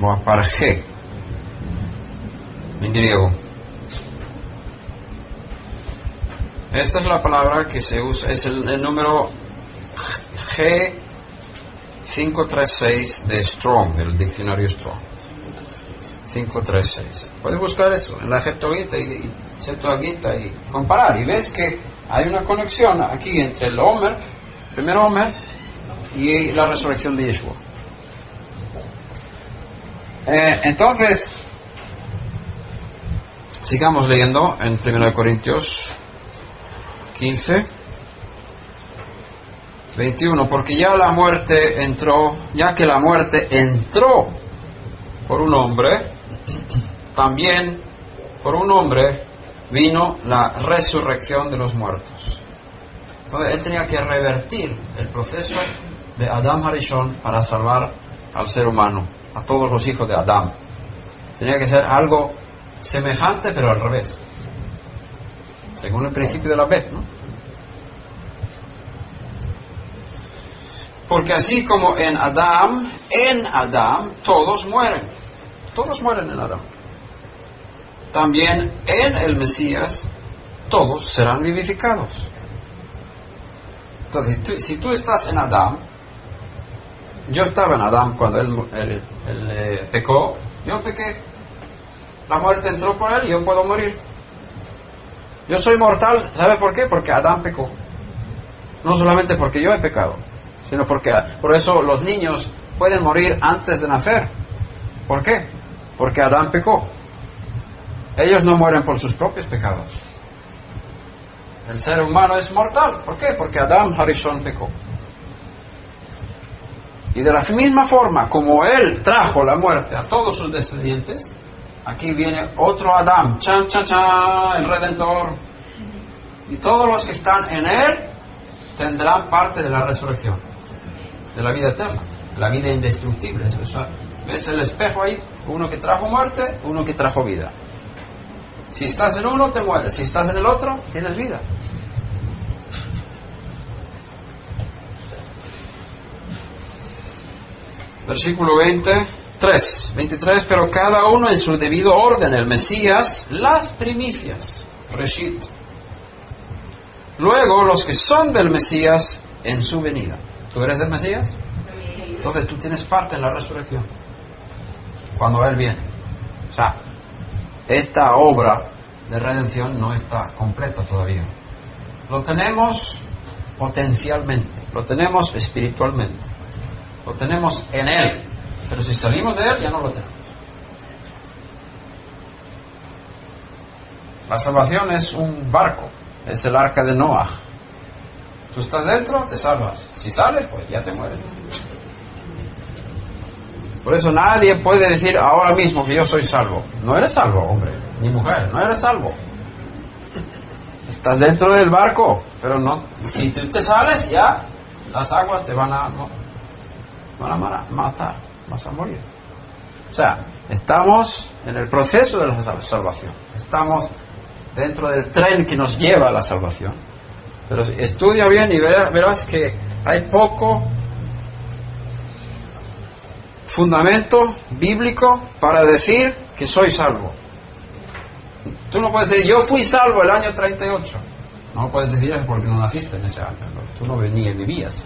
o aparge en griego. Esta es la palabra que se usa, es el, número G536 de Strong, del diccionario Strong. 536. Puedes buscar eso en la Septuaginta y, Septuaginta y comparar y ves que hay una conexión aquí entre el Homer, primer Homer, y la resurrección de Yeshua. Eh, entonces, sigamos leyendo en 1 Corintios 15, 21, porque ya la muerte entró, ya que la muerte entró por un hombre, también por un hombre vino la resurrección de los muertos. Entonces él tenía que revertir el proceso de Adam Harishon para salvar al ser humano, a todos los hijos de Adam. Tenía que ser algo semejante pero al revés, según el principio de la vez, ¿no? Porque así como en Adam, en Adam todos mueren. Todos mueren en Adam. También en el Mesías todos serán vivificados. Entonces, si tú estás en Adam, yo estaba en Adam cuando él, eh, pecó, yo pequé. La muerte entró por él y yo puedo morir. Yo soy mortal, ¿sabe por qué? Porque Adán pecó. No solamente porque yo he pecado sino porque por eso los niños pueden morir antes de nacer. ¿Por qué? Porque Adán pecó. Ellos no mueren por sus propios pecados. El ser humano es mortal. ¿Por qué? Porque Adán Harishon pecó. Y de la misma forma como él trajo la muerte a todos sus descendientes, aquí viene otro Adán, chan, chan, chan, el Redentor. Y todos los que están en él tendrán parte de la resurrección de la vida eterna, la vida indestructible. ¿Ves el espejo ahí? Uno que trajo muerte, uno que trajo vida. Si estás en uno, te mueres. Si estás en el otro, tienes vida. Versículo 23, 23, pero cada uno en su debido orden, el Mesías, las primicias, Reshit. Luego los que son del Mesías en su venida. ¿Tú eres el Mesías? Entonces tú tienes parte en la resurrección. Cuando Él viene. O sea, esta obra de redención no está completa todavía. Lo tenemos potencialmente, lo tenemos espiritualmente, lo tenemos en Él. Pero si salimos de Él ya no lo tenemos. La salvación es un barco, es el arca de Noah. Tú estás dentro, te salvas. Si sales, pues ya te mueres. Por eso nadie puede decir ahora mismo que yo soy salvo. No eres salvo, hombre, ni mujer, no eres salvo. Estás dentro del barco, pero no. Si tú te sales, ya las aguas te van a, van a matar, vas a morir. O sea, estamos en el proceso de la salvación. Estamos dentro del tren que nos lleva a la salvación pero estudia bien y verás, que hay poco fundamento bíblico para decir que soy salvo. Tú no puedes decir, yo fui salvo el año 38. No puedes decir porque no naciste en ese año. Tú no venías, vivías.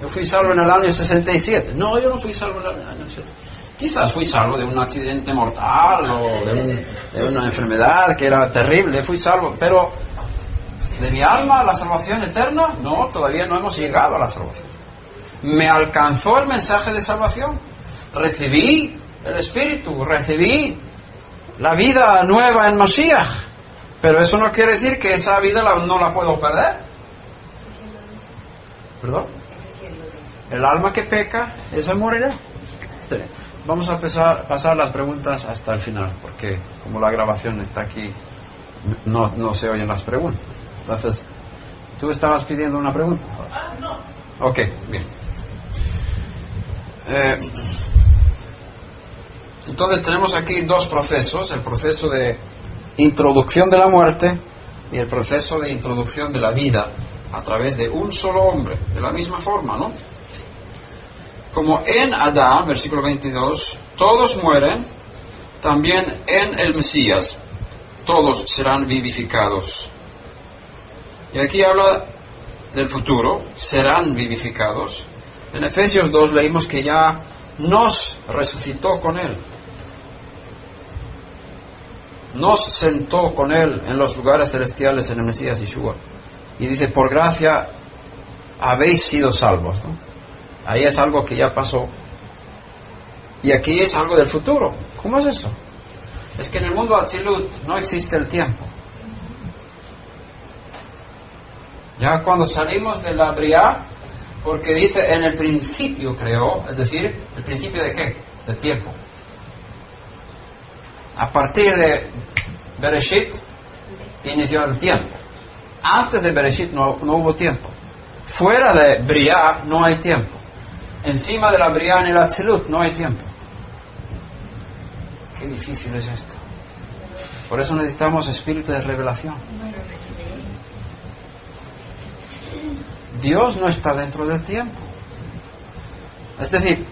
Yo fui salvo en el año 67. No, yo no fui salvo en el año 67. Quizás fui salvo de un accidente mortal o de, de una enfermedad que era terrible. Fui salvo, pero de mi alma a la salvación eterna? No, todavía no hemos llegado a la salvación. ¿Me alcanzó el mensaje de salvación? Recibí el Espíritu, recibí la vida nueva en Mashiach. Pero eso no quiere decir que esa vida no la puedo perder. ¿Perdón? El alma que peca, esa morirá. Vamos a pasar, pasar las preguntas hasta el final, porque como la grabación está aquí, no, no se oyen las preguntas. Entonces, ¿tú estabas pidiendo una pregunta? Ah, no. Ok, bien. Eh, entonces tenemos aquí dos procesos, el proceso de introducción de la muerte y el proceso de introducción de la vida a través de un solo hombre, de la misma forma, ¿no? Como en Adán, versículo 22, todos mueren, también en el Mesías, todos serán vivificados. Y aquí habla del futuro, serán vivificados. En Efesios 2 leímos que ya nos resucitó con Él. Nos sentó con Él en los lugares celestiales en el Mesías Yeshua. Y dice, por gracia habéis sido salvos. Ahí es algo que ya pasó. Y aquí es algo del futuro. ¿Cómo es eso? Es que en el mundo Atzilut no existe el tiempo. Ya cuando salimos de la Briá, porque dice en el principio creó, es decir, el principio de qué? De tiempo. a partir de Bereshit inició el tiempo. Antes de Bereshit no, no hubo tiempo. Fuera de Briah no hay tiempo. Encima de la Briah en el Atzilut no hay tiempo. Qué difícil es esto. Por eso necesitamos espíritu de revelación. Dios no está dentro del tiempo. Es decir,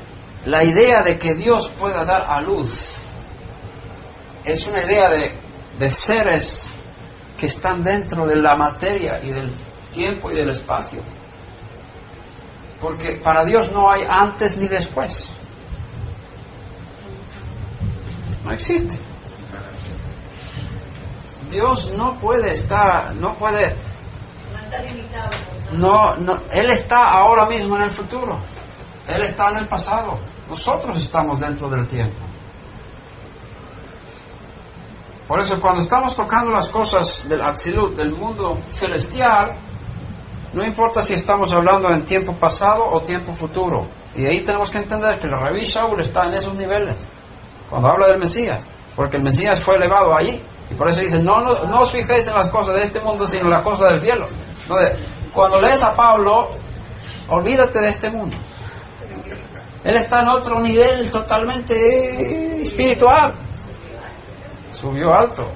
la idea de que Dios pueda dar a luz es una idea de, seres que están dentro de la materia y del tiempo y del espacio. Porque para Dios no hay antes ni después. No existe. Dios no puede estar, no puede... No, no, Él está ahora mismo en el futuro. Él está en el pasado. Nosotros estamos dentro del tiempo. Por eso cuando estamos tocando las cosas del Atzilut, del mundo celestial, no importa si estamos hablando en tiempo pasado o tiempo futuro. Y ahí tenemos que entender que el Rabí Shaul está en esos niveles. Cuando habla del Mesías. Porque el Mesías fue elevado allí. Y por eso dice, no, no, os fijéis en las cosas de este mundo, sino en las cosas del cielo. Cuando lees a Pablo, olvídate de este mundo. Él está en otro nivel totalmente espiritual. Subió alto.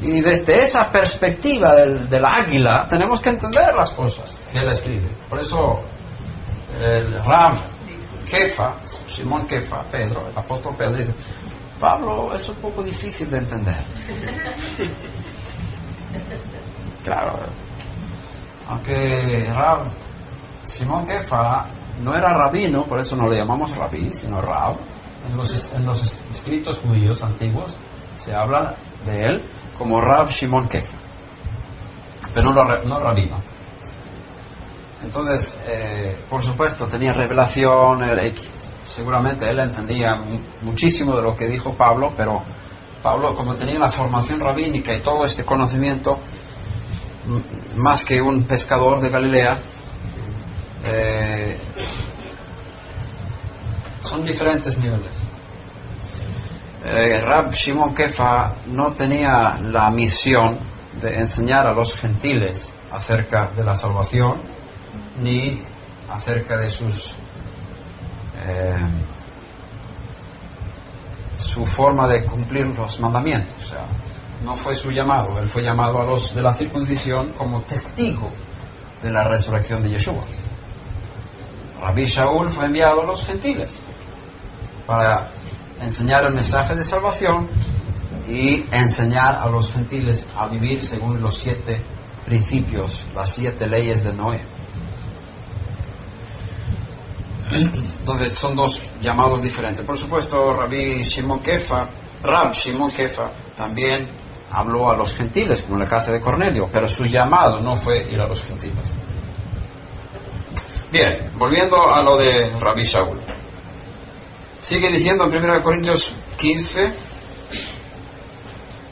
Y desde esa perspectiva del, del, águila tenemos que entender las cosas que él escribe. Por eso el Ram, Kefa, Simón Kefa, Pedro, el apóstol Pedro dice, Pablo es un poco difícil de entender. [laughs] Claro, aunque Rab, Simón Kefa no era rabino, por eso no le llamamos rabí, sino Rab. En los, los escritos judíos antiguos se habla de él como Rab Shimon Kefa, pero no, no rabino. Entonces, eh, por supuesto, tenía revelación, seguramente él entendía muchísimo de lo que dijo Pablo, pero Pablo, como tenía la formación rabínica y todo este conocimiento, más que un pescador de Galilea, eh, son diferentes niveles. Eh, Rab Shimon Kefa no tenía la misión de enseñar a los gentiles acerca de la salvación ni acerca de sus eh, su forma de cumplir los mandamientos. No fue su llamado, él fue llamado a los de la circuncisión como testigo de la resurrección de Yeshua. Rabbi Shaul fue enviado a los gentiles para enseñar el mensaje de salvación y enseñar a los gentiles a vivir según los siete principios, las siete leyes de Noé. Entonces son dos llamados diferentes. Por supuesto, Rabbi Shimon Kefa, Rab Shimon Kefa también habló a los gentiles, como en la casa de Cornelio, pero su llamado no fue ir a los gentiles. Bien, volviendo a lo de Rabbi Shaul. Sigue diciendo en 1 Corintios 15,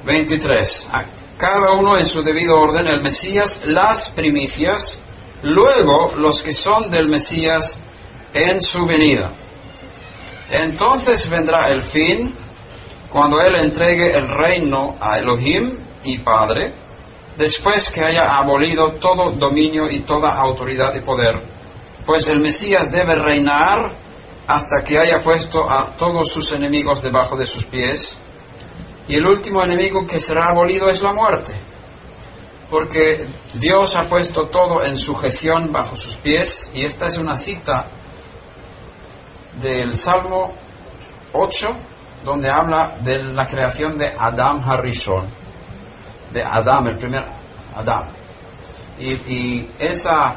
23. A cada uno en su debido orden, el Mesías, las primicias, luego los que son del Mesías en su venida. Entonces vendrá el fin, cuando Él entregue el reino a Elohim y Padre, después que haya abolido todo dominio y toda autoridad y poder, pues el Mesías debe reinar hasta que haya puesto a todos sus enemigos debajo de sus pies, y el último enemigo que será abolido es la muerte, porque Dios ha puesto todo en sujeción bajo sus pies, y esta es una cita del Salmo 8, donde habla de la creación de Adam Harrison, de Adam, el primer Adam. Y, esa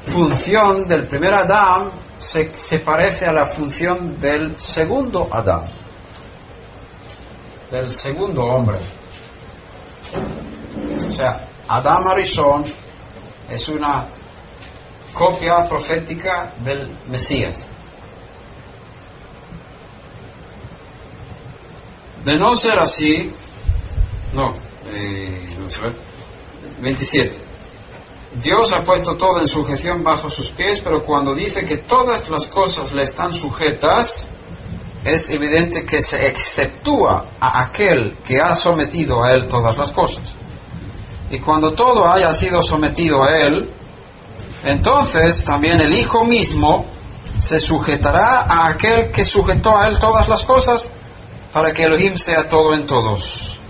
función del primer Adam se, parece a la función del segundo Adam, del segundo hombre. O sea, Adam Harrison es una copia profética del Mesías. De no ser así, no, eh, 27. Dios ha puesto todo en sujeción bajo sus pies, pero cuando dice que todas las cosas le están sujetas, es evidente que se exceptúa a aquel que ha sometido a él todas las cosas. Y cuando todo haya sido sometido a él, entonces también el Hijo mismo se sujetará a aquel que sujetó a él todas las cosas para que Elohim sea todo en todos.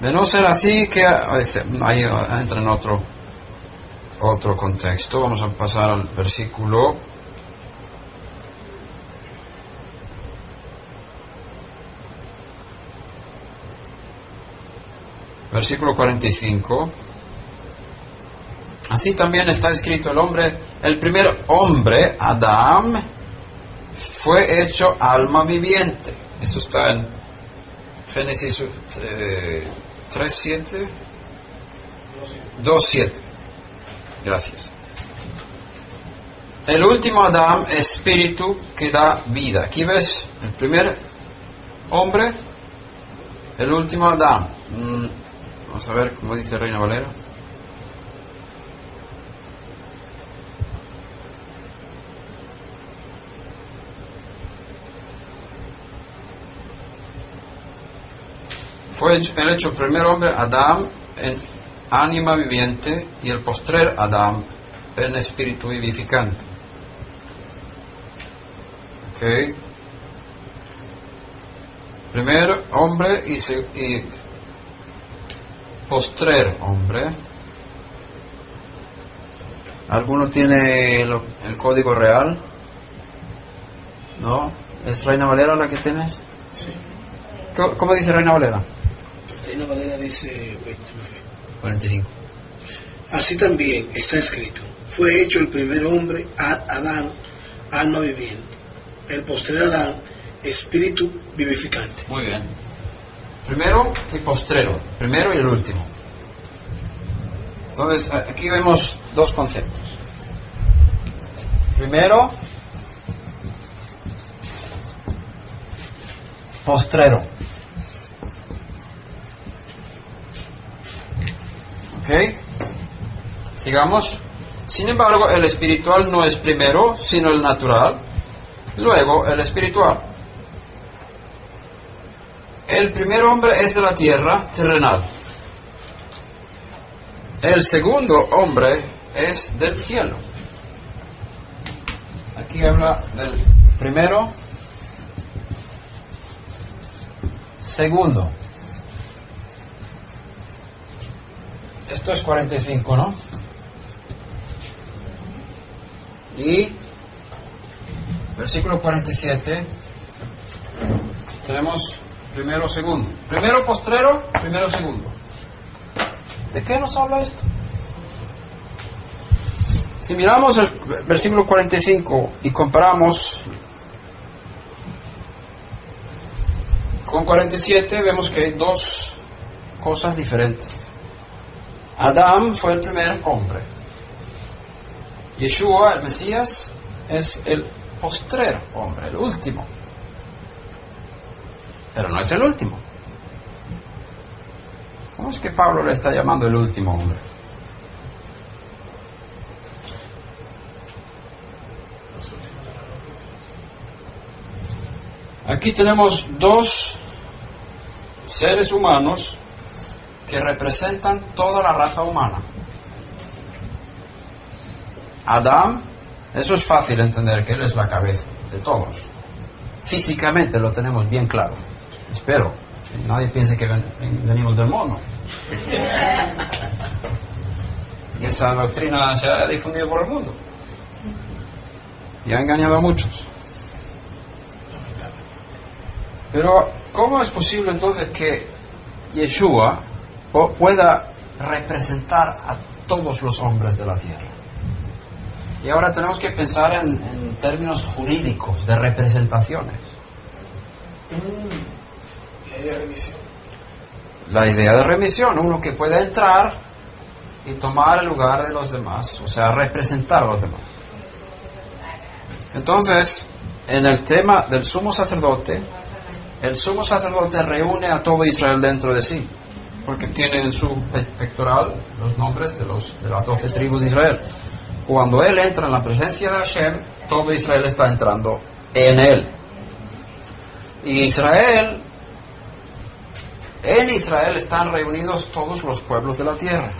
De no ser así, que este, ahí entra en otro, otro contexto. Vamos a pasar al versículo. Versículo 45. Así también está escrito el hombre, el primer hombre, Adán, fue hecho alma viviente. Eso está en Génesis eh, 3.7. 2.7. Gracias. El último Adán, espíritu que da vida. Aquí ves el primer hombre, el último Adán. Mm, vamos a ver cómo dice Reina Valera. Fue el hecho primer hombre Adán en ánima viviente y el postrer Adán en espíritu vivificante. Ok. Primer hombre y, y postrer hombre. ¿Alguno tiene el código real? ¿No? ¿Es Reina Valera la que tienes? Sí. ¿Cómo dice Reina Valera? Reina Valera dice 45. Así también está escrito, fue hecho el primer hombre, Adán, alma viviente, el postrer Adán, espíritu vivificante. Muy bien. Primero y postrero, primero y el último. Entonces, aquí vemos dos conceptos. Primero, postrero. Sigamos. Sin embargo, el espiritual no es primero, sino el natural. Luego, el espiritual. El primer hombre es de la tierra terrenal. El segundo hombre es del cielo. Aquí habla del primero, segundo. Esto es 45, ¿no? Y versículo 47 tenemos primero, segundo. Primero, postrero, primero, segundo. ¿De qué nos habla esto? Si miramos el versículo 45 y comparamos con 47, vemos que hay dos cosas diferentes. Adán fue el primer hombre. Yeshua, el Mesías, es el postrer hombre, el último. Pero no es el último. ¿Cómo es que Pablo le está llamando el último hombre? Aquí tenemos dos seres humanos que representan toda la raza humana. Adán, eso es fácil entender que él es la cabeza de todos. Físicamente lo tenemos bien claro. Espero. Nadie piense que venimos del mono. Y [laughs] esa doctrina se ha difundido por el mundo. Y ha engañado a muchos. Pero, ¿cómo es posible entonces que Yeshua pueda representar a todos los hombres de la tierra. Y ahora tenemos que pensar en, términos jurídicos de representaciones. La idea de remisión. La idea de remisión, uno que pueda entrar y tomar el lugar de los demás, o sea, representar a los demás. Entonces, en el tema del sumo sacerdote, el sumo sacerdote reúne a todo Israel dentro de sí porque tiene en su pectoral los nombres de, los, de las doce tribus de Israel. Cuando él entra en la presencia de Hashem, todo Israel está entrando en él. Y Israel, en Israel están reunidos todos los pueblos de la tierra.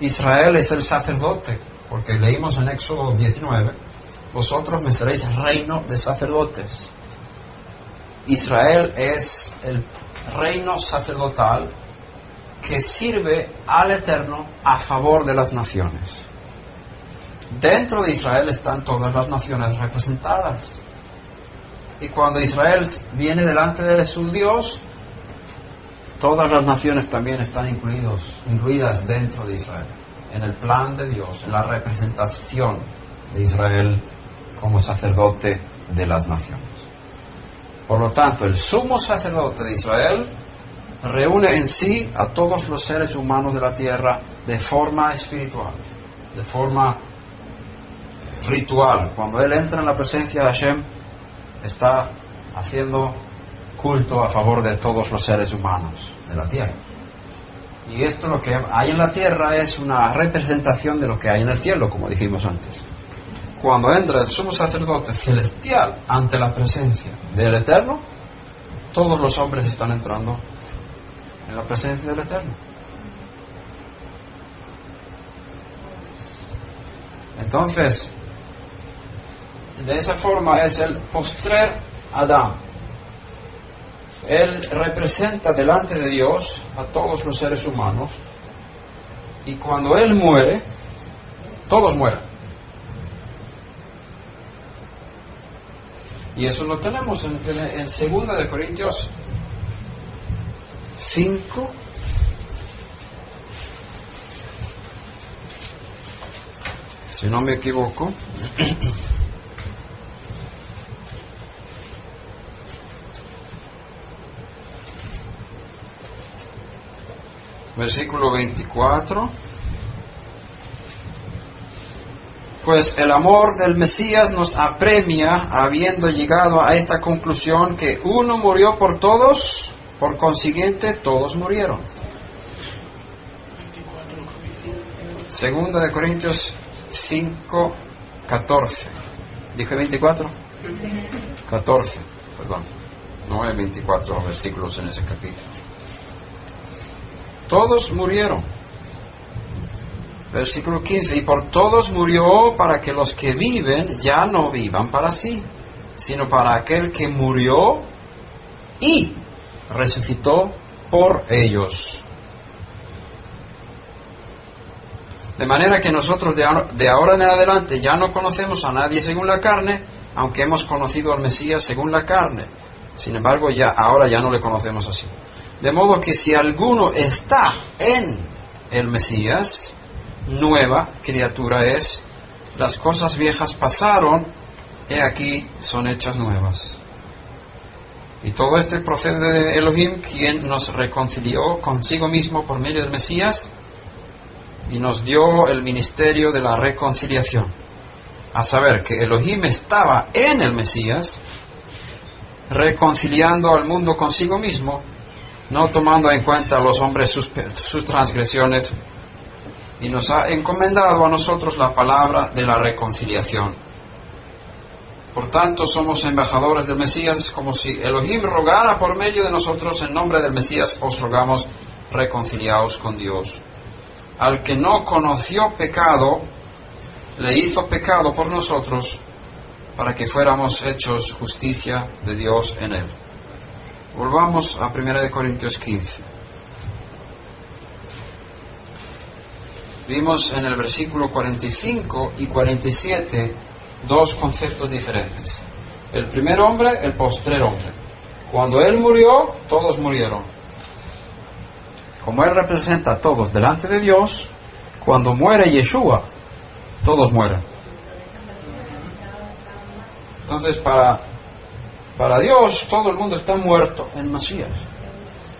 Israel es el sacerdote, porque leímos en Éxodo 19, vosotros me seréis reino de sacerdotes. Israel es el reino sacerdotal que sirve al Eterno a favor de las naciones. Dentro de Israel están todas las naciones representadas. Y cuando Israel viene delante de su Dios, todas las naciones también están incluidos, incluidas dentro de Israel, en el plan de Dios, en la representación de Israel como sacerdote de las naciones. Por lo tanto, el sumo sacerdote de Israel reúne en sí a todos los seres humanos de la tierra de forma espiritual, de forma ritual. Cuando él entra en la presencia de Hashem, está haciendo culto a favor de todos los seres humanos de la tierra. Y esto lo que hay en la tierra es una representación de lo que hay en el cielo, como dijimos antes. Cuando entra el sumo sacerdote celestial ante la presencia del Eterno, todos los hombres están entrando en la presencia del Eterno. Entonces, de esa forma es el postrer Adán. Él representa delante de Dios a todos los seres humanos y cuando Él muere, todos mueren. Y eso lo tenemos en, en, en 2 de Corintios 5. Si no me equivoco. Versículo 24. Pues el amor del Mesías nos apremia, habiendo llegado a esta conclusión, que uno murió por todos, por consiguiente todos murieron. Segunda de Corintios 5, 14. ¿Dije 24? 14, perdón. No hay 24 versículos en ese capítulo. Todos murieron. Versículo 15. Y por todos murió para que los que viven ya no vivan para sí, sino para aquel que murió y resucitó por ellos. De manera que nosotros de ahora en adelante ya no conocemos a nadie según la carne, aunque hemos conocido al Mesías según la carne. Sin embargo, ya ahora ya no le conocemos así. De modo que si alguno está en el Mesías, nueva criatura es, las cosas viejas pasaron, he aquí son hechas nuevas. Y todo este procede de Elohim, quien nos reconcilió consigo mismo por medio del Mesías y nos dio el ministerio de la reconciliación. A saber que Elohim estaba en el Mesías, reconciliando al mundo consigo mismo, no tomando en cuenta a los hombres sus, sus transgresiones, y nos ha encomendado a nosotros la palabra de la reconciliación. Por tanto, somos embajadores del Mesías, como si Elohim rogara por medio de nosotros en nombre del Mesías, os rogamos reconciliaos con Dios. Al que no conoció pecado, le hizo pecado por nosotros, para que fuéramos hechos justicia de Dios en él. Volvamos a 1 Corintios 15. Vimos en el versículo 45 y 47 dos conceptos diferentes. El primer hombre, el postrer hombre. Cuando él murió, todos murieron. Como él representa a todos delante de Dios, cuando muere Yeshua, todos mueren. Entonces, para, para Dios, todo el mundo está muerto en Mesías.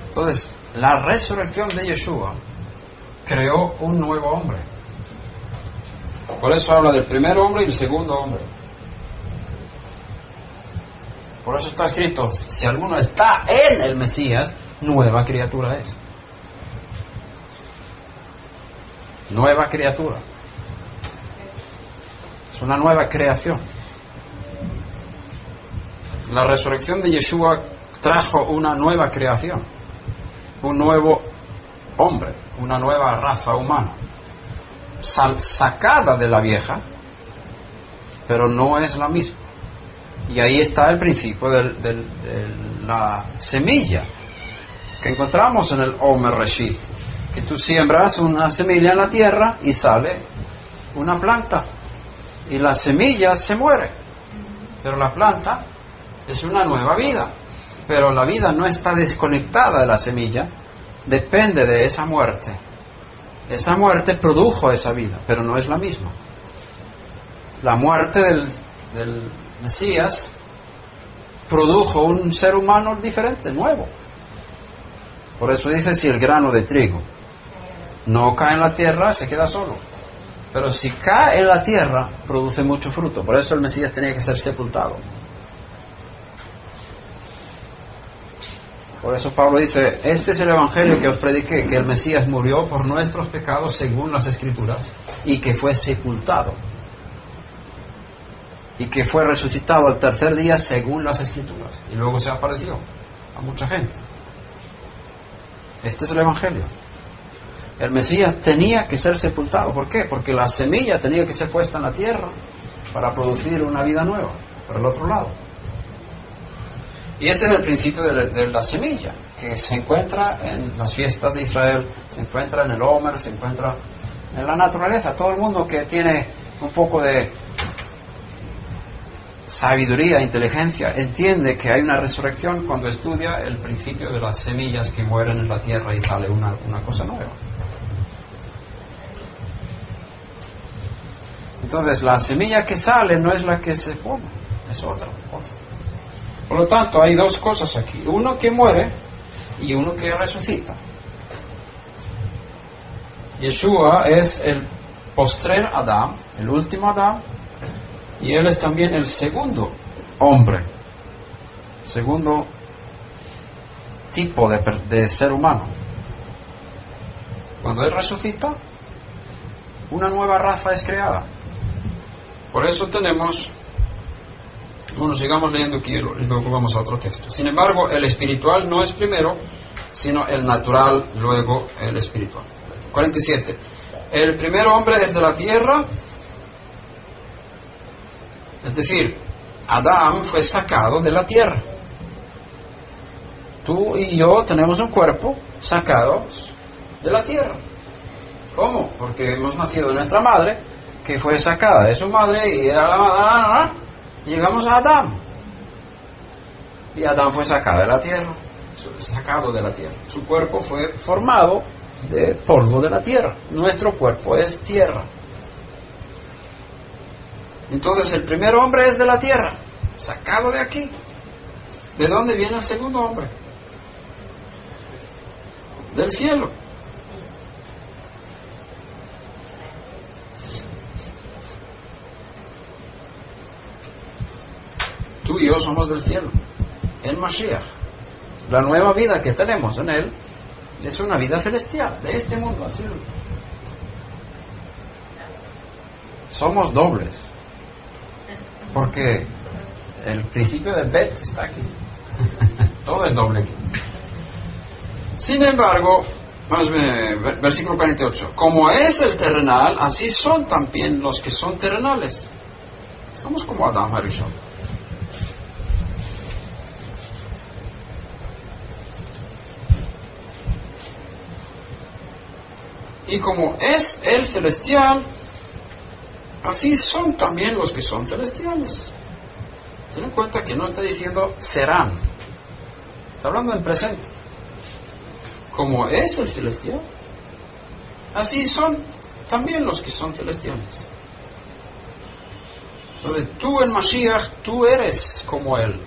Entonces, la resurrección de Yeshua creó un nuevo hombre. Por eso habla del primer hombre y el segundo hombre. Por eso está escrito, si alguno está en el Mesías, nueva criatura es. Nueva criatura. Es una nueva creación. La resurrección de Yeshua trajo una nueva creación, un nuevo hombre, una nueva raza humana, sacada de la vieja, pero no es la misma. Y ahí está el principio de la semilla que encontramos en el Omer Reshit, que tú siembras una semilla en la tierra y sale una planta, y la semilla se muere, pero la planta es una nueva vida, pero la vida no está desconectada de la semilla, depende de esa muerte. Esa muerte produjo esa vida, pero no es la misma. La muerte del, Mesías produjo un ser humano diferente, nuevo. Por eso dice si el grano de trigo no cae en la tierra, se queda solo. Pero si cae en la tierra, produce mucho fruto. Por eso el Mesías tenía que ser sepultado. Por eso Pablo dice, este es el Evangelio que os prediqué, que el Mesías murió por nuestros pecados según las Escrituras y que fue sepultado y que fue resucitado al tercer día según las Escrituras y luego se apareció a mucha gente. Este es el Evangelio. El Mesías tenía que ser sepultado. ¿Por qué? Porque la semilla tenía que ser puesta en la tierra para producir una vida nueva por el otro lado. Y ese es el principio de la, semilla, que se encuentra en las fiestas de Israel, se encuentra en el Homer, se encuentra en la naturaleza. Todo el mundo que tiene un poco de sabiduría, inteligencia, entiende que hay una resurrección cuando estudia el principio de las semillas que mueren en la tierra y sale una, cosa nueva. Entonces, la semilla que sale no es la que se pone, es otra. Por lo tanto, hay dos cosas aquí. Uno que muere y uno que resucita. Yeshua es el postrer Adán, el último Adán, y él es también el segundo hombre, segundo tipo de, de ser humano. Cuando él resucita, una nueva raza es creada. Por eso tenemos bueno, sigamos leyendo aquí y luego vamos a otro texto. Sin embargo, el espiritual no es primero, sino el natural, luego el espiritual. 47. El primer hombre es de la tierra, es decir, Adán fue sacado de la tierra. Tú y yo tenemos un cuerpo sacado de la tierra. ¿Cómo? Porque hemos nacido de nuestra madre, que fue sacada de su madre y era la madre llegamos a Adán. Y Adán fue sacado de la tierra, sacado de la tierra. Su cuerpo fue formado de polvo de la tierra. Nuestro cuerpo es tierra. Entonces el primer hombre es de la tierra, sacado de aquí. ¿De dónde viene el segundo hombre? Del cielo. Tú y yo somos del cielo, en Mashiach. La nueva vida que tenemos en Él es una vida celestial, de este mundo al cielo. Somos dobles, porque el principio de Bet está aquí. Todo es doble aquí. Sin embargo, versículo 48, como es el terrenal, así son también los que son terrenales. Somos como Adán Harishon. Y como es el celestial, así son también los que son celestiales. Ten en cuenta que no está diciendo serán, está hablando en presente. Como es el celestial, así son también los que son celestiales. Entonces tú en Mashiach, tú eres como Él.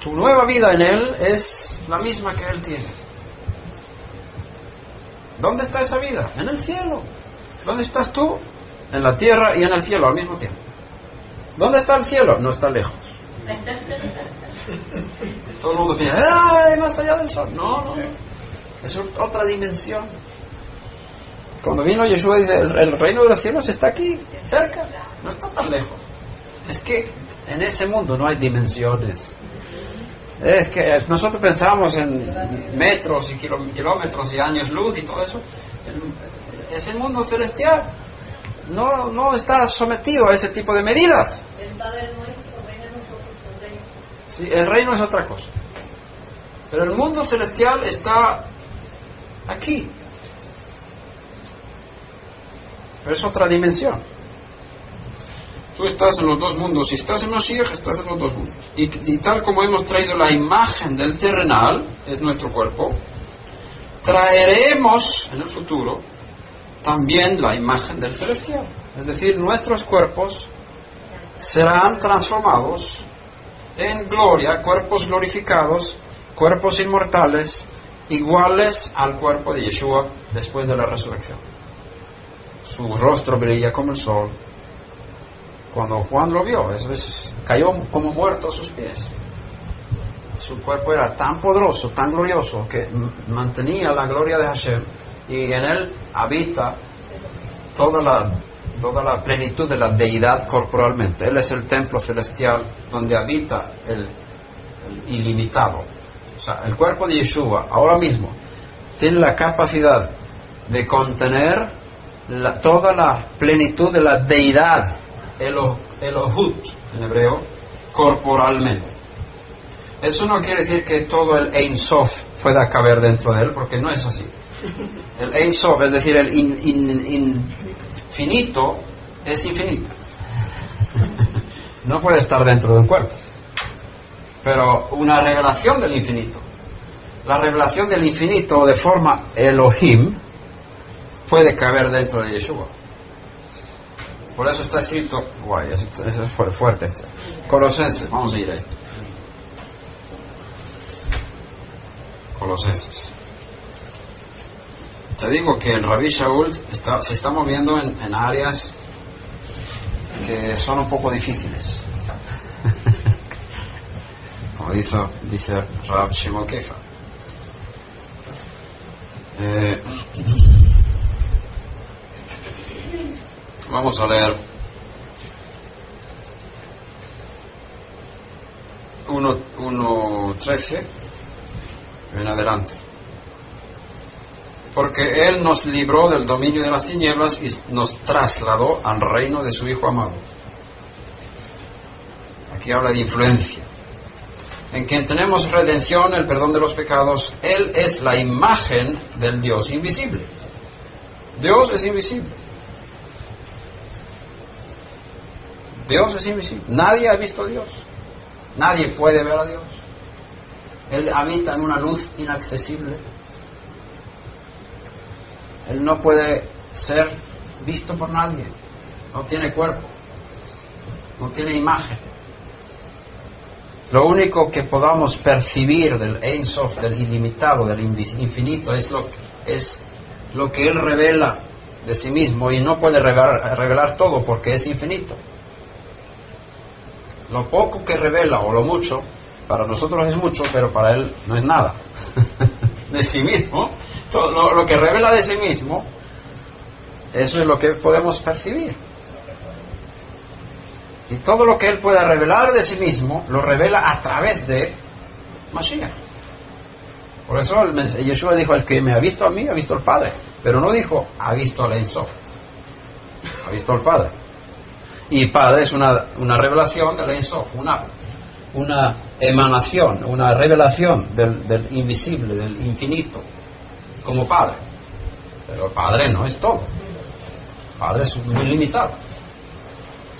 Tu nueva vida en Él es la misma que Él tiene. ¿Dónde está esa vida? En el cielo. ¿Dónde estás tú? En la tierra y en el cielo al mismo tiempo. ¿Dónde está el cielo? No está lejos. [laughs] Todo el mundo piensa, ¡ay, más allá del sol! No, no, es otra dimensión. Cuando vino Yeshua dice, el, el reino de los cielos está aquí, cerca, no está tan lejos. Es que en ese mundo no hay dimensiones. Es que nosotros pensamos en metros y kilómetros y años luz y todo eso. Ese mundo celestial no, no está sometido a ese tipo de medidas. Sí, el reino es otra cosa. Pero el mundo celestial está aquí. Pero es otra dimensión. Tú estás en los dos mundos. Si estás en Mashiach, estás en los dos mundos. Y, tal como hemos traído la imagen del terrenal, es nuestro cuerpo, traeremos en el futuro también la imagen del celestial. Es decir, nuestros cuerpos serán transformados en gloria, cuerpos glorificados, cuerpos inmortales, iguales al cuerpo de Yeshua después de la resurrección. Su rostro brilla como el sol, cuando Juan lo vio, eso es, cayó como muerto a sus pies. Su cuerpo era tan poderoso, tan glorioso, que mantenía la gloria de Hashem y en él habita toda la, toda la plenitud de la deidad corporalmente. Él es el templo celestial donde habita el, ilimitado. O sea, el cuerpo de Yeshua ahora mismo tiene la capacidad de contener toda la plenitud de la deidad Elohut en hebreo, corporalmente. Eso no quiere decir que todo el Ein Sof pueda caber dentro de él, porque no es así. El Ein Sof, es decir, el infinito, es infinito. no puede estar dentro de un cuerpo. Pero una revelación del infinito, la revelación del infinito de forma Elohim, puede caber dentro de Yeshua. Por eso está escrito, guay, eso, es fuerte este. Colosenses, vamos a ir a esto. Colosenses. Te digo que el Rabbi Shaul está, se está moviendo en, en áreas que son un poco difíciles. [laughs] Como dice, dice Rab Shimon Kefa. Eh, Vamos a leer 1.13 en adelante. Porque Él nos libró del dominio de las tinieblas y nos trasladó al reino de su Hijo amado. Aquí habla de influencia. En quien tenemos redención, el perdón de los pecados. Él es la imagen del Dios invisible. Dios es invisible Dios es invisible. Nadie ha visto a Dios. Nadie puede ver a Dios. Él habita en una luz inaccesible. Él no puede ser visto por nadie. No tiene cuerpo. No tiene imagen. Lo único que podamos percibir del Ein Sof, del ilimitado, del infinito, es lo que Él revela de sí mismo y no puede revelar todo porque es infinito. Lo poco que revela o lo mucho, para nosotros es mucho, pero para él no es nada. [laughs] de sí mismo, todo lo, que revela de sí mismo, eso es lo que podemos percibir. Y todo lo que él pueda revelar de sí mismo, lo revela a través de Mashiach. Por eso Yeshua dijo, el que me ha visto a mí, ha visto al Padre. Pero no dijo, ha visto al Ensof. Ha visto al Padre. Y Padre es una, una revelación del Ensof, una, una emanación, una revelación del, invisible, del infinito, como Padre. Pero Padre no es todo. Padre es muy limitado.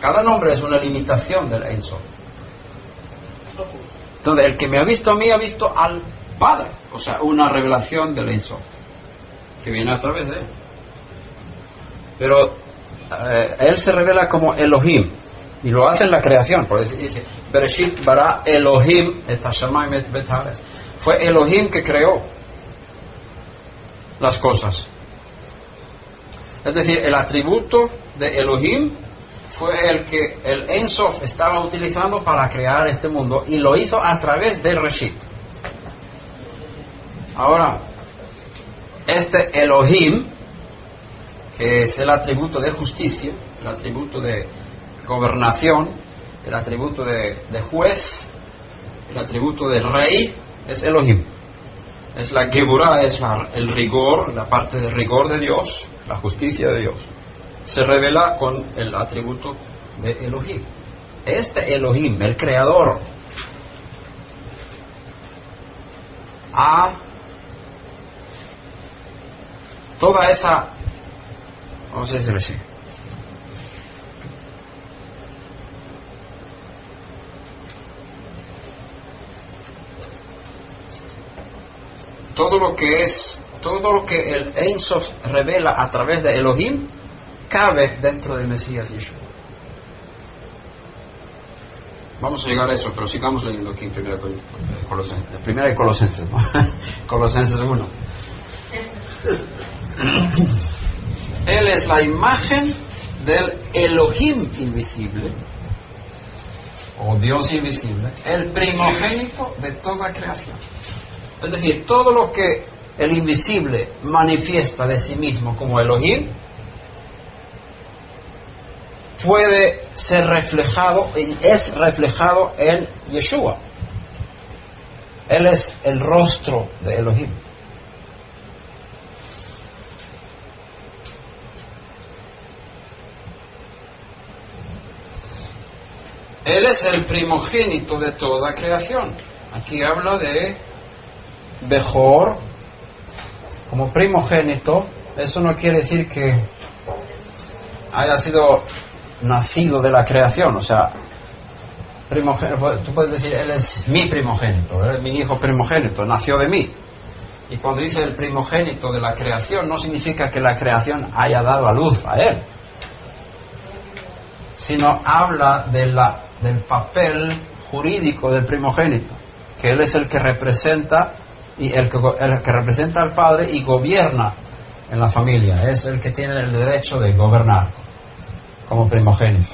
Cada nombre es una limitación del Ensof. Entonces, el que me ha visto a mí ha visto al Padre, o sea, una revelación del Ensof, que viene a través de él. Pero eh, él se revela como Elohim y lo hace en la creación. Por dice, Bereshit bara Elohim Fue Elohim que creó las cosas. Es decir, el atributo de Elohim fue el que el Ensof estaba utilizando para crear este mundo y lo hizo a través del Reshit. Ahora, este Elohim, que es el atributo de justicia, el atributo de gobernación, el atributo de, de juez, el atributo de rey, es Elohim. Es la Geburah, es la- el rigor, la parte del rigor de Dios, la justicia de Dios. Se revela con el atributo de Elohim. Este Elohim, el creador, a toda esa, vamos a decirlo así, todo lo que es, todo lo que el Ein Sof revela a través de Elohim, cabe dentro del Mesías Yeshua. Vamos a llegar a eso, pero sigamos leyendo aquí en Primera Col- Colosenses, primera de Colosenses, ¿no? [laughs] Colosenses 1. [laughs] Él es la imagen del Elohim invisible, o Dios invisible, el primogénito de toda creación. Es decir, todo lo que el invisible manifiesta de sí mismo como Elohim puede ser reflejado y es reflejado en Yeshua. Él es el rostro de Elohim. Él es el primogénito de toda creación. Aquí habla de Bejor como primogénito. Eso no quiere decir que haya sido nacido de la creación. O sea, primogénito, tú puedes decir, él es mi primogénito, él es mi hijo primogénito, nació de mí. Y cuando dice el primogénito de la creación, no significa que la creación haya dado a luz a él, sino habla de la, del papel jurídico del primogénito, que él es el que representa y el que, el que representa al padre y gobierna en la familia, es el que tiene el derecho de gobernar como primogénito.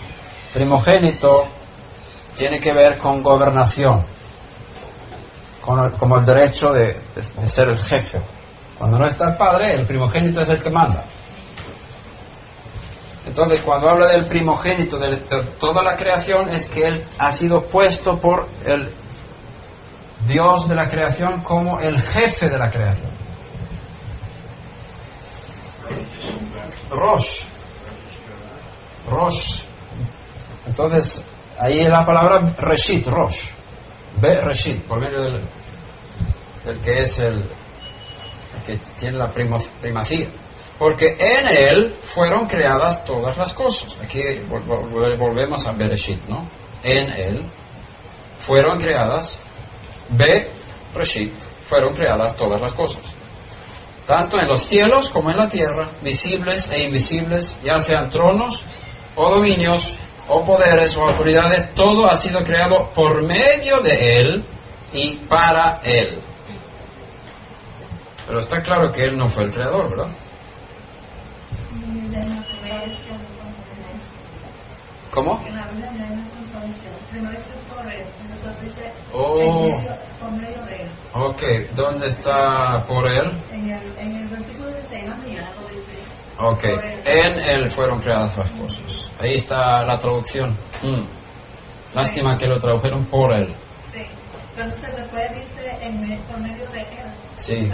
Primogénito tiene que ver con gobernación, con el- como el derecho de, de- de ser el jefe. Cuando no está el padre, el primogénito es el que manda. Entonces, cuando habla del primogénito de, toda la creación, es que él ha sido puesto por el Dios de la creación como el jefe de la creación. Rosh. Rosh. Entonces, ahí la palabra Reshit, Rosh. Ve Reshit, por medio del, que es el, el que tiene la primacía. Porque en él fueron creadas todas las cosas. Aquí vol- vol- volvemos a Bereshit, ¿no? En él fueron creadas, Be Reshit, fueron creadas todas las cosas. Tanto en los cielos como en la tierra, visibles e invisibles, ya sean tronos o dominios o poderes o autoridades, todo ha sido creado por medio de Él y para Él. Pero está claro que Él no fue el creador, ¿verdad? En la primera versión, ¿Cómo? en la Biblia no hay una contradicción. Primero dice por él, después dice Oh. en medio- por medio de él. Ok, ¿dónde está por Él? En el, en el versículo 16, la mañana lo dice. Ok, en Él fueron creadas las cosas. Ahí está la traducción. Mm. Lástima que lo tradujeron por Él. Sí. Entonces después dice en por medio de él. Sí.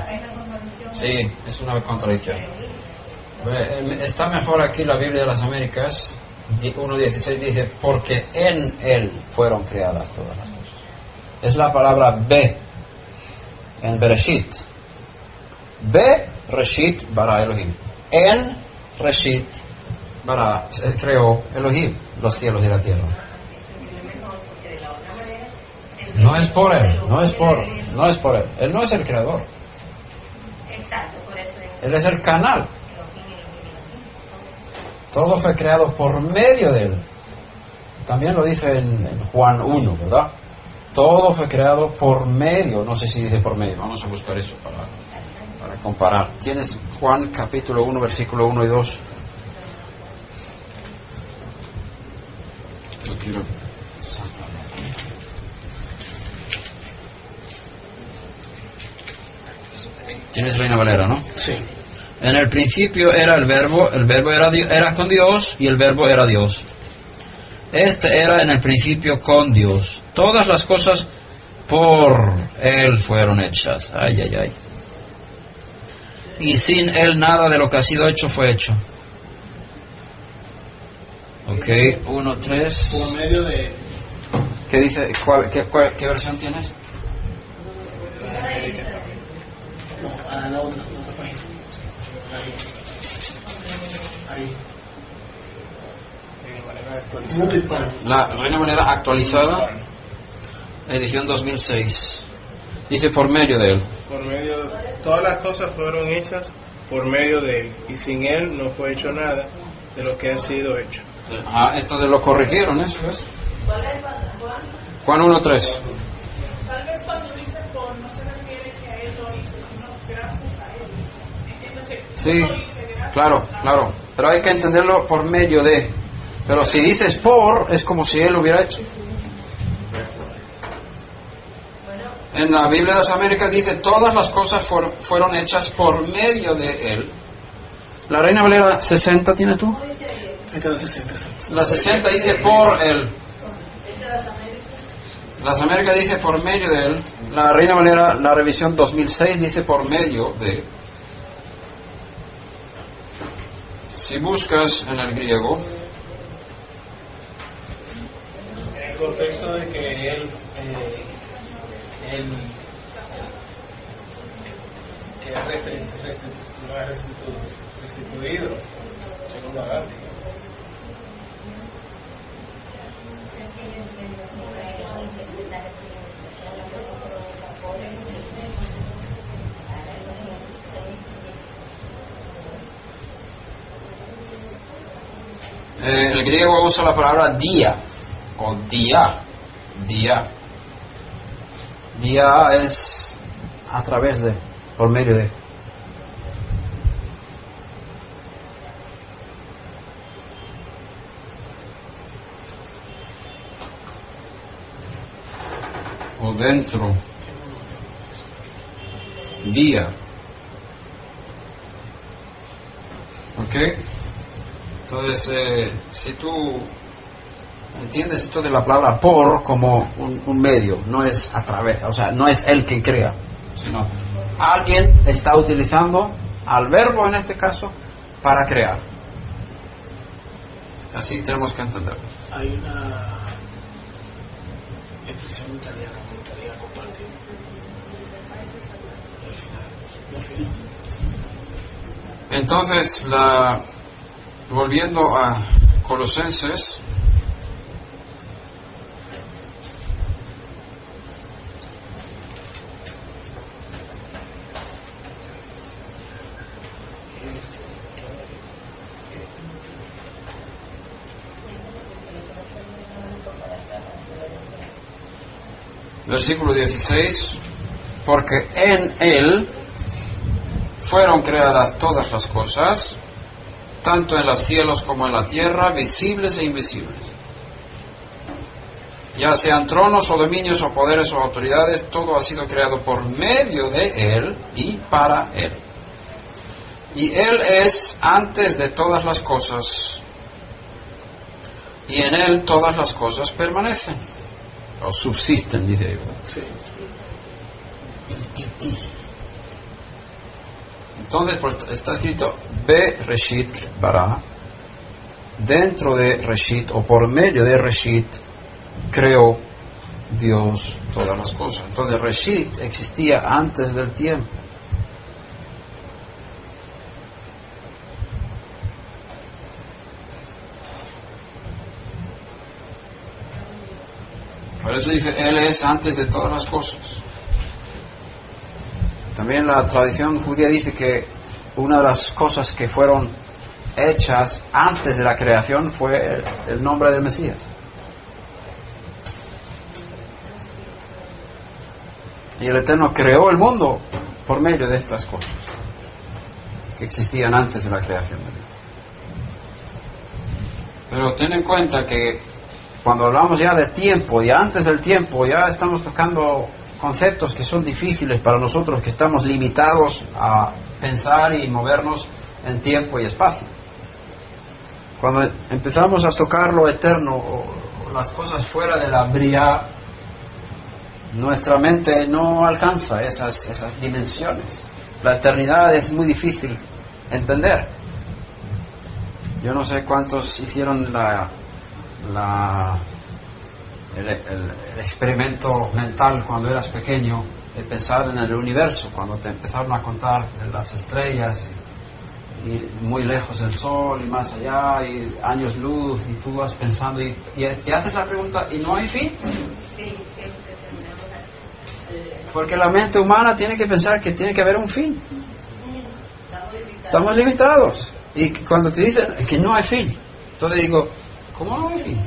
Sí, es una contradicción. Eh, Está mejor aquí la Biblia de las Américas, 1.16 dice, porque en Él fueron creadas todas las cosas. Es la palabra Be en Bereshit. Be Reshit bara Elohim. En Reshit bara se creó Elohim, los cielos y la tierra. No es por Él, no es por, no es por Él. Él no es el creador. Exacto, por eso es Él es el canal. Todo fue creado por medio de Él. También lo dice en, Juan 1, ¿verdad? Todo fue creado por medio, no sé si dice por medio, vamos a buscar eso para, para comparar. Tienes Juan capítulo 1, versículo 1 y 2. Yo quiero Tienes Reina Valera, ¿no? Sí. En el principio era el verbo, el verbo era, con Dios y el verbo era Dios. Este era en el principio con Dios. Todas las cosas por Él fueron hechas. Ay, ay, ay. Y sin Él nada de lo que ha sido hecho fue hecho. Ok, uno, tres. Por medio de ¿Qué dice? ¿Cuál- qué, cuál- qué versión tienes? No, a la otra, la otra página. Ahí. Ahí. No dispara. La Reina Valera actualizada, edición 2006. Dice por medio de Él. Por medio, todas las cosas fueron hechas por medio de él, y sin él no fue hecho nada de lo que ha sido hecho. Ah, esto de lo corrigieron, eso es. Juan 1.3. Tal vez cuando dice por no se refiere que a él lo hizo, sino gracias a él. Entiéndase, Sí, gracias claro, a- claro. Pero hay que entenderlo por medio de. Pero si dices por, es como si Él lo hubiera hecho. En la Biblia de las Américas dice todas las cosas fueron, fueron hechas por medio de Él. La Reina Valera 60 tienes tú? Está la 60. sí. La 60 dice por Él. Las Américas dice por medio de Él. La Reina Valera, la revisión 2006 dice por medio de. Si buscas en el griego, En el contexto de que él, eh, él, que es restri- no es restitu- restituido, según Adán. eh, el griego usa la palabra día o día, día. Día es a través de, por medio de. O dentro. Día. ¿Ok? Entonces, eh, si tú entiendes esto de la palabra por como un, un medio, no es a través, o sea, no es él quien crea, sino alguien está utilizando al verbo en este caso para crear. Así tenemos que entenderlo. Hay una expresión italiana, me gustaría compartir. Al final. Entonces, la, volviendo a Colosenses, versículo 16, porque en Él fueron creadas todas las cosas, tanto en los cielos como en la tierra, visibles e invisibles. Ya sean tronos o dominios o poderes o autoridades, todo ha sido creado por medio de Él y para Él. Y Él es antes de todas las cosas, y en Él todas las cosas permanecen, o subsisten, dice yo. Sí. Entonces, pues, está escrito Be Reshit Bara. Dentro de Reshit o por medio de Reshit creó Dios todas las cosas. Entonces, Reshit existía antes del tiempo. Eso dice, Él es antes de todas las cosas. También la tradición judía dice que una de las cosas que fueron hechas antes de la creación fue el, el nombre del Mesías. Y el Eterno creó el mundo por medio de estas cosas que existían antes de la creación del mundo. Pero ten en cuenta que cuando hablamos ya de tiempo y antes del tiempo, ya estamos tocando conceptos que son difíciles para nosotros, que estamos limitados a pensar y movernos en tiempo y espacio. Cuando empezamos a tocar lo eterno o, las cosas fuera de la bría, nuestra mente no alcanza esas, esas dimensiones. La eternidad es muy difícil entender. Yo no sé cuántos hicieron la, la, el, el- el experimento mental cuando eras pequeño de pensar en el universo, cuando te empezaron a contar las estrellas y, y muy lejos del sol y más allá y años luz y tú vas pensando y, y te haces la pregunta ¿y no hay fin? Sí. Porque la mente humana tiene que pensar que tiene que haber un fin. Estamos limitados. Estamos limitados. Y cuando te dicen que no hay fin, entonces digo, ¿cómo no hay fin?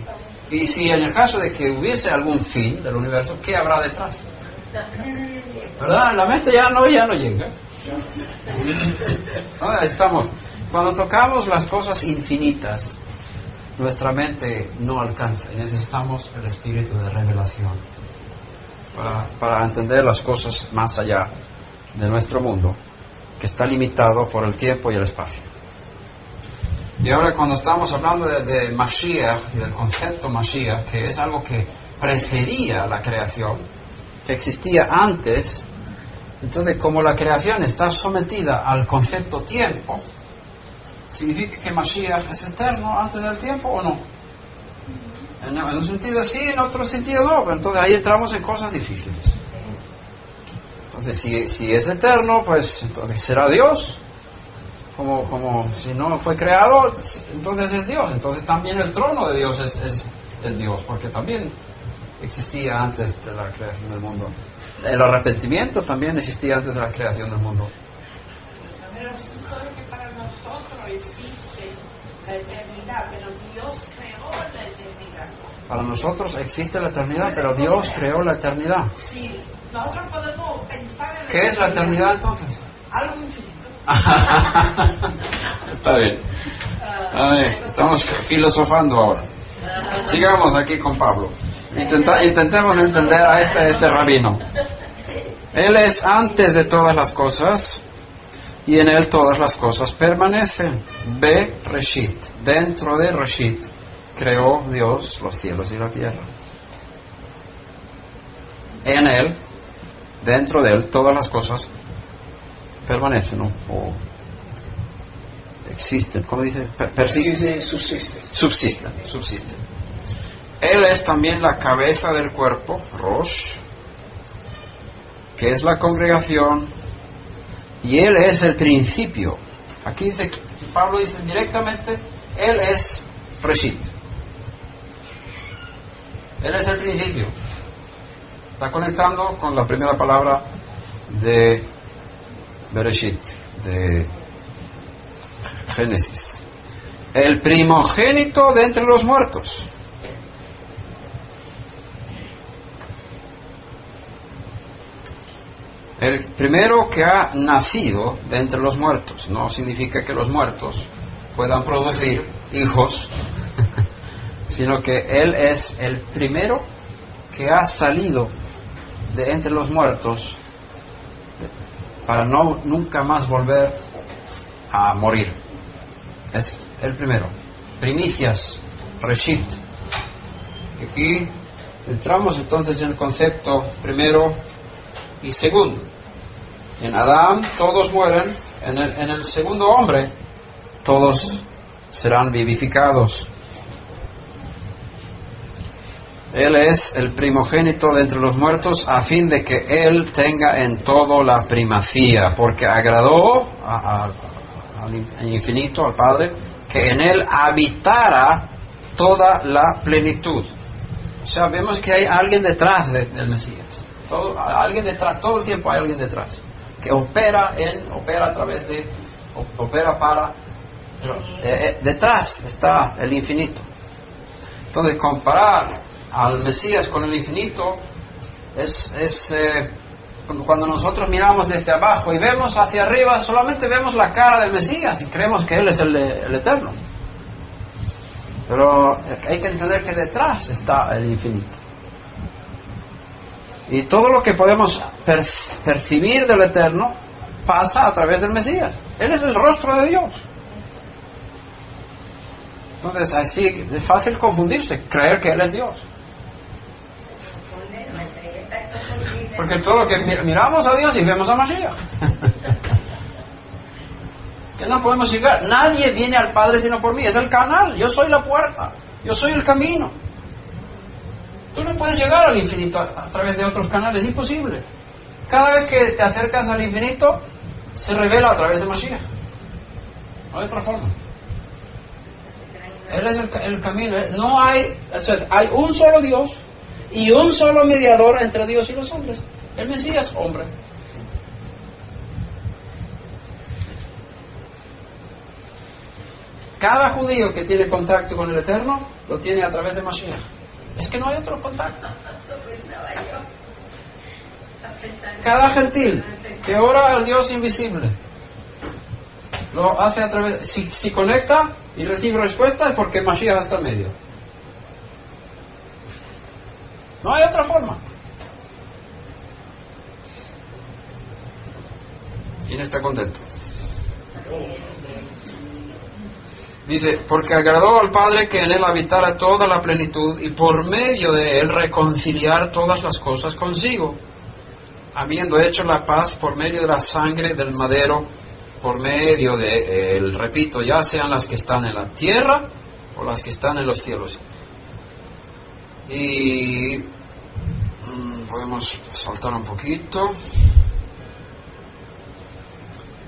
Y si en el caso de que hubiese algún fin del universo, ¿qué habrá detrás? ¿Verdad? La mente ya no, ya no llega. Entonces [laughs] estamos. Cuando tocamos las cosas infinitas, nuestra mente no alcanza. y Necesitamos el espíritu de revelación para, para entender las cosas más allá de nuestro mundo, que está limitado por el tiempo y el espacio. Y ahora cuando estamos hablando de, de Mashiach y del concepto Mashiach, que es algo que precedía la creación, que existía antes, entonces como la creación está sometida al concepto tiempo, ¿significa que Mashiach es eterno antes del tiempo o no? En, un sentido sí, en otro sentido no, entonces ahí entramos en cosas difíciles. Entonces si, si es eterno, pues entonces será Dios, como, como si no fue creado, entonces es Dios. Entonces también el trono de Dios es, es, es Dios, porque también existía antes de la creación del mundo. El arrepentimiento también existía antes de la creación del mundo. Pero que para nosotros existe la eternidad, pero Dios creó la eternidad. Para nosotros existe la eternidad, pero Dios creó la eternidad. Sí, nosotros podemos pensar en ¿Qué es la eternidad entonces? Algo infinito. [laughs] Está bien. Ay, estamos filosofando ahora. Sigamos aquí con Pablo. Intenta- intentemos entender a este, este rabino. Él es antes de todas las cosas y en él todas las cosas permanecen. Be Reshit. Dentro de Reshit creó Dios los cielos y la tierra. En él, dentro de él, todas las cosas permanecen ¿no? o existen. ¿Cómo dice? Per- persisten Dice subsiste. subsisten, subsisten. Él es también la cabeza del cuerpo, Rosh, que es la congregación, y Él es el principio. Aquí dice, Pablo dice directamente, Él es Reshit. Él es el principio. Está conectando con la primera palabra de Bereshit, de Génesis el primogénito de entre los muertos. El primero que ha nacido de entre los muertos. No significa que los muertos puedan producir hijos, [laughs] sino que Él es el primero que ha salido de entre los muertos para no nunca más volver a morir. Es el primero. Primicias, Reshit. Aquí entramos entonces en el concepto primero y segundo. En Adán todos mueren, en el, en el segundo hombre todos serán vivificados. Él es el primogénito de entre los muertos a fin de que Él tenga en todo la primacía, porque agradó al in- al infinito, al Padre, que en Él habitara toda la plenitud. O sea, vemos que hay alguien detrás de- del Mesías. Todo, alguien detrás, todo el tiempo hay alguien detrás, que opera en, opera a través de, opera para, pero eh, eh, detrás está el infinito. Entonces, comparar al Mesías con el infinito es, es eh, cuando- nosotros miramos desde abajo y vemos hacia arriba, solamente vemos la cara del Mesías y creemos que Él es el, eterno. Pero hay que entender que detrás está el infinito. Y todo lo que podemos per- percibir del Eterno pasa a través del Mesías. Él es el rostro de Dios. Entonces, así es fácil confundirse, creer que Él es Dios. Porque todo lo que mi- miramos a Dios y vemos a Mashiach. que no podemos llegar. Nadie viene al Padre sino por mí. Es el canal. Yo soy la puerta. Yo soy el camino. Tú no puedes llegar al infinito a, través de otros canales. Es imposible. Cada vez que te acercas al infinito, se revela a través de Mashiach. No hay otra forma. Él es el, el camino. No hay, hay un solo Dios y un solo mediador entre Dios y los hombres. El Mesías, hombre. Cada judío que tiene contacto con el Eterno lo tiene a través de Mashiach. Es que no hay otro contacto. Cada gentil que ora al Dios invisible lo hace a través. Si, si conecta y recibe respuesta es porque Mashiach está medio. No hay otra forma. ¿Quién está contento? Dice, porque agradó al Padre que en él habitara toda la plenitud y por medio de él reconciliar todas las cosas consigo, habiendo hecho la paz por medio de la sangre del madero, por medio de él, repito, ya sean las que están en la tierra o las que están en los cielos. Y mm, podemos saltar un poquito.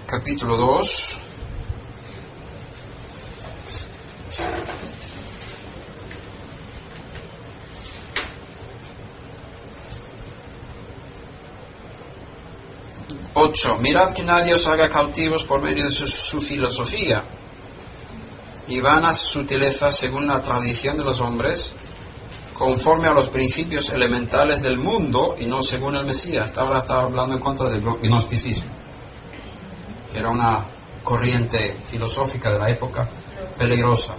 Capítulo 2. Ocho. Mirad que nadie os haga cautivos por medio de su, su filosofía y vanas sutilezas según la tradición de los hombres, conforme a los principios elementales del mundo y no según el Mesías. Ahora estaba hablando en contra del gnosticismo, que era una corriente filosófica de la época peligrosa.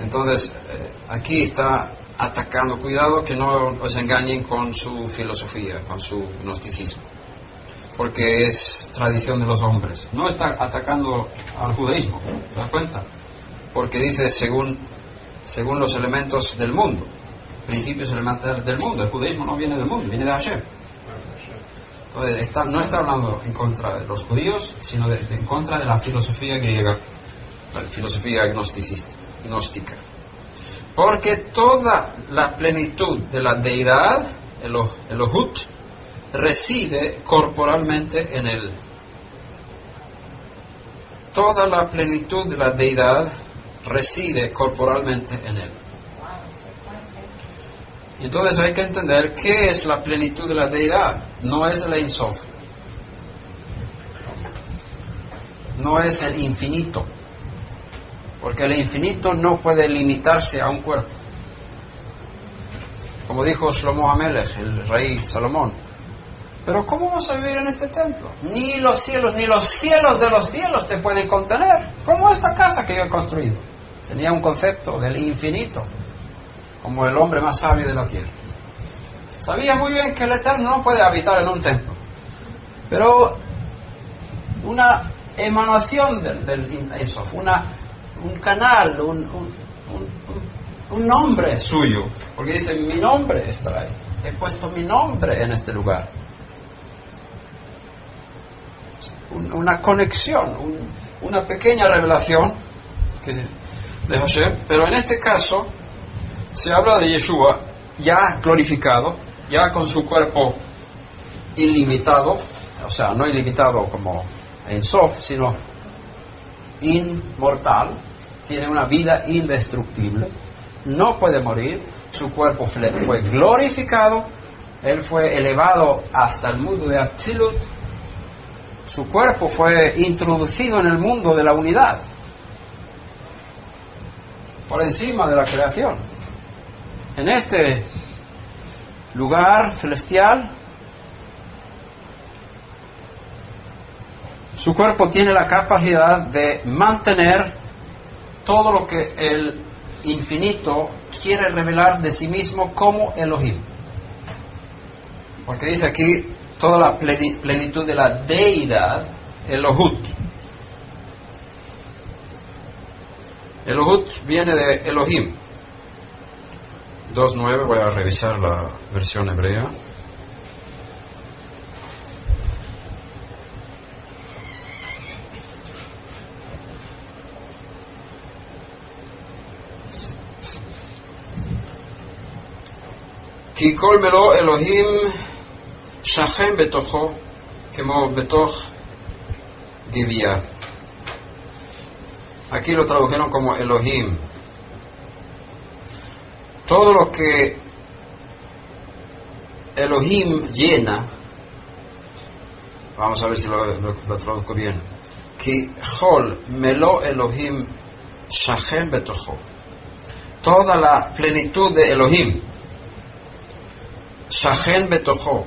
Entonces, eh, aquí está atacando, cuidado que no os engañen con su filosofía, con su gnosticismo, porque es tradición de los hombres. No está atacando al judaísmo, ¿te das cuenta? Porque dice según, según los elementos del mundo, principios elementales del mundo. El judaísmo no viene del mundo, viene de Hashem. Entonces, no está hablando en contra de los judíos, sino en contra de la filosofía griega, la filosofía gnosticista, gnóstica. Porque toda la plenitud de la deidad, Elo- Elohut, reside corporalmente en él. Toda la plenitud de la deidad reside corporalmente en él. Entonces hay que entender qué es la plenitud de la deidad. No es el Ein Sof. No es el infinito. Porque el infinito no puede limitarse a un cuerpo. Como dijo Shlomo Amelech, el rey Salomón. Pero ¿cómo vas a vivir en este templo? Ni los cielos, ni los cielos de los cielos te pueden contener. Como esta casa que yo he construido. Tenía un concepto del infinito, como el hombre más sabio de la tierra. Sabía muy bien que el Eterno no puede habitar en un templo. Pero una emanación del, del Ein Sof, una, un canal, un, un, un- nombre suyo. Porque dice, mi nombre estará ahí. He puesto mi nombre en este lugar. Un- una conexión, un- una pequeña revelación que, de Hashem, pero en este caso se habla de Yeshua ya glorificado, ya con su cuerpo ilimitado, o sea, no ilimitado como en Sof, sino inmortal, tiene una vida indestructible, no puede morir, su cuerpo fue glorificado, él fue elevado hasta el mundo de Atzilut, su cuerpo fue introducido en el mundo de la unidad, por encima de la creación. En este lugar celestial, su cuerpo tiene la capacidad de mantener todo lo que el infinito quiere revelar de sí mismo como Elohim. Porque dice aquí toda la pleni- plenitud de la deidad, Elohut. Elohut viene de Elohim. 2.9, voy a revisar la versión hebrea. כי כל מלוא אלוהים שכן בתוכו כמו בתוך גבייה. Aquí lo tradujeron como Elohim. Todo lo que Elohim llena, vamos a ver si lo, traduzco bien. Que Hol melo Elohim shachen betocho. Toda la plenitud de Elohim, shachen betocho,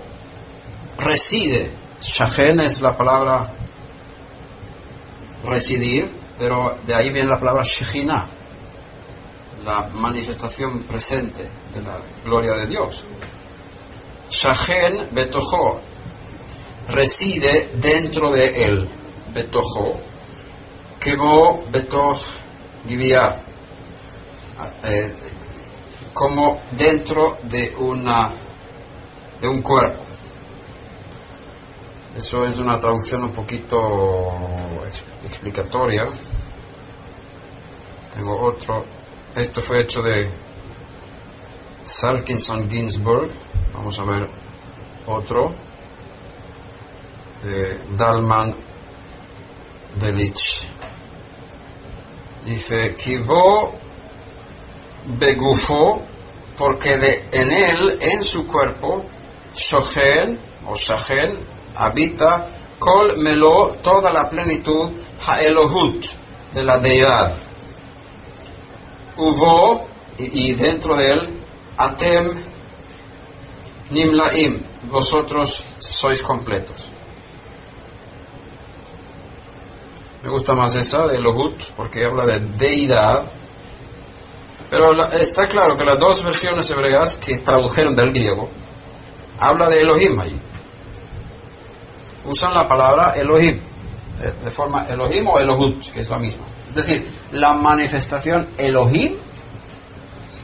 reside. Shachen es la palabra residir, pero de ahí viene la palabra Shekhinah, la manifestación presente de la gloria de Dios. Shachen Betojo reside dentro de él, Betojo, Kebo Betoch Givia, eh, como dentro de una de un cuerpo. Eso es una traducción un poquito ex- explicatoria. Tengo otro. Esto fue hecho de Salkinson Ginsburg. Vamos a ver otro. De Dalman Delich. Dice, Kivo begufo, porque de- en él, en su cuerpo, Shochen o Shachen, habita Kol Melo, toda la plenitud, Haelohut, de la deidad. Uvo, y, dentro de él, Atem Nimlaim, vosotros sois completos. Me gusta más esa de Elohut, porque habla de deidad. Pero la- está claro que las dos versiones hebreas que tradujeron del griego, habla de Elohim allí usan la palabra Elohim, de, de forma Elohim o Elohut, que es la misma. Es decir, la manifestación Elohim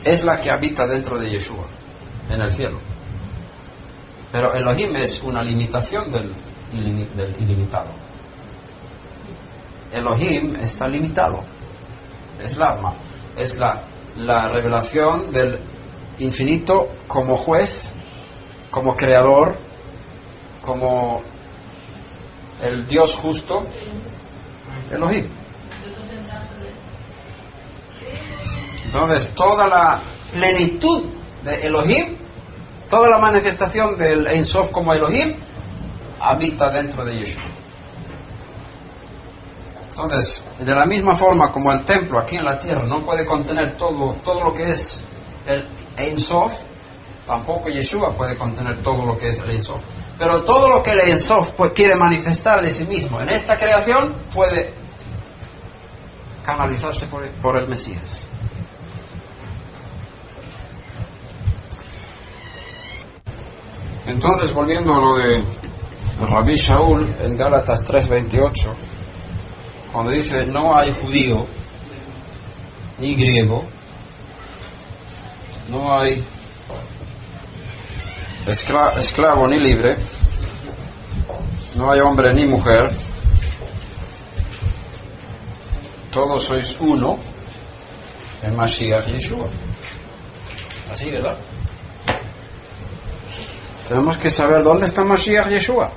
es la que habita dentro de Yeshua, en el cielo. Pero Elohim es una limitación del, del ilimitado. Elohim está limitado. Es la, ma- es la, la revelación del infinito como juez, como creador, como el Dios justo, Elohim. Entonces, toda la plenitud de Elohim, toda la manifestación del Ein Sof como Elohim, habita dentro de Yeshua. Entonces, de la misma forma como el templo aquí en la tierra no puede contener todo, todo lo que es el Ein Sof, tampoco Yeshua puede contener todo lo que es el Ein Sof. Pero todo lo que el Ein Sof pues, quiere manifestar de sí mismo en esta creación puede canalizarse por, por el Mesías. Entonces, volviendo a lo de Rabbi Shaul en Gálatas 3:28, cuando dice no hay judío ni griego, no hay escla- esclavo ni libre, no hay hombre ni mujer, todos sois uno en Mashiach Yeshua. Así, ¿verdad? Tenemos que saber dónde está Mashiach Yeshua.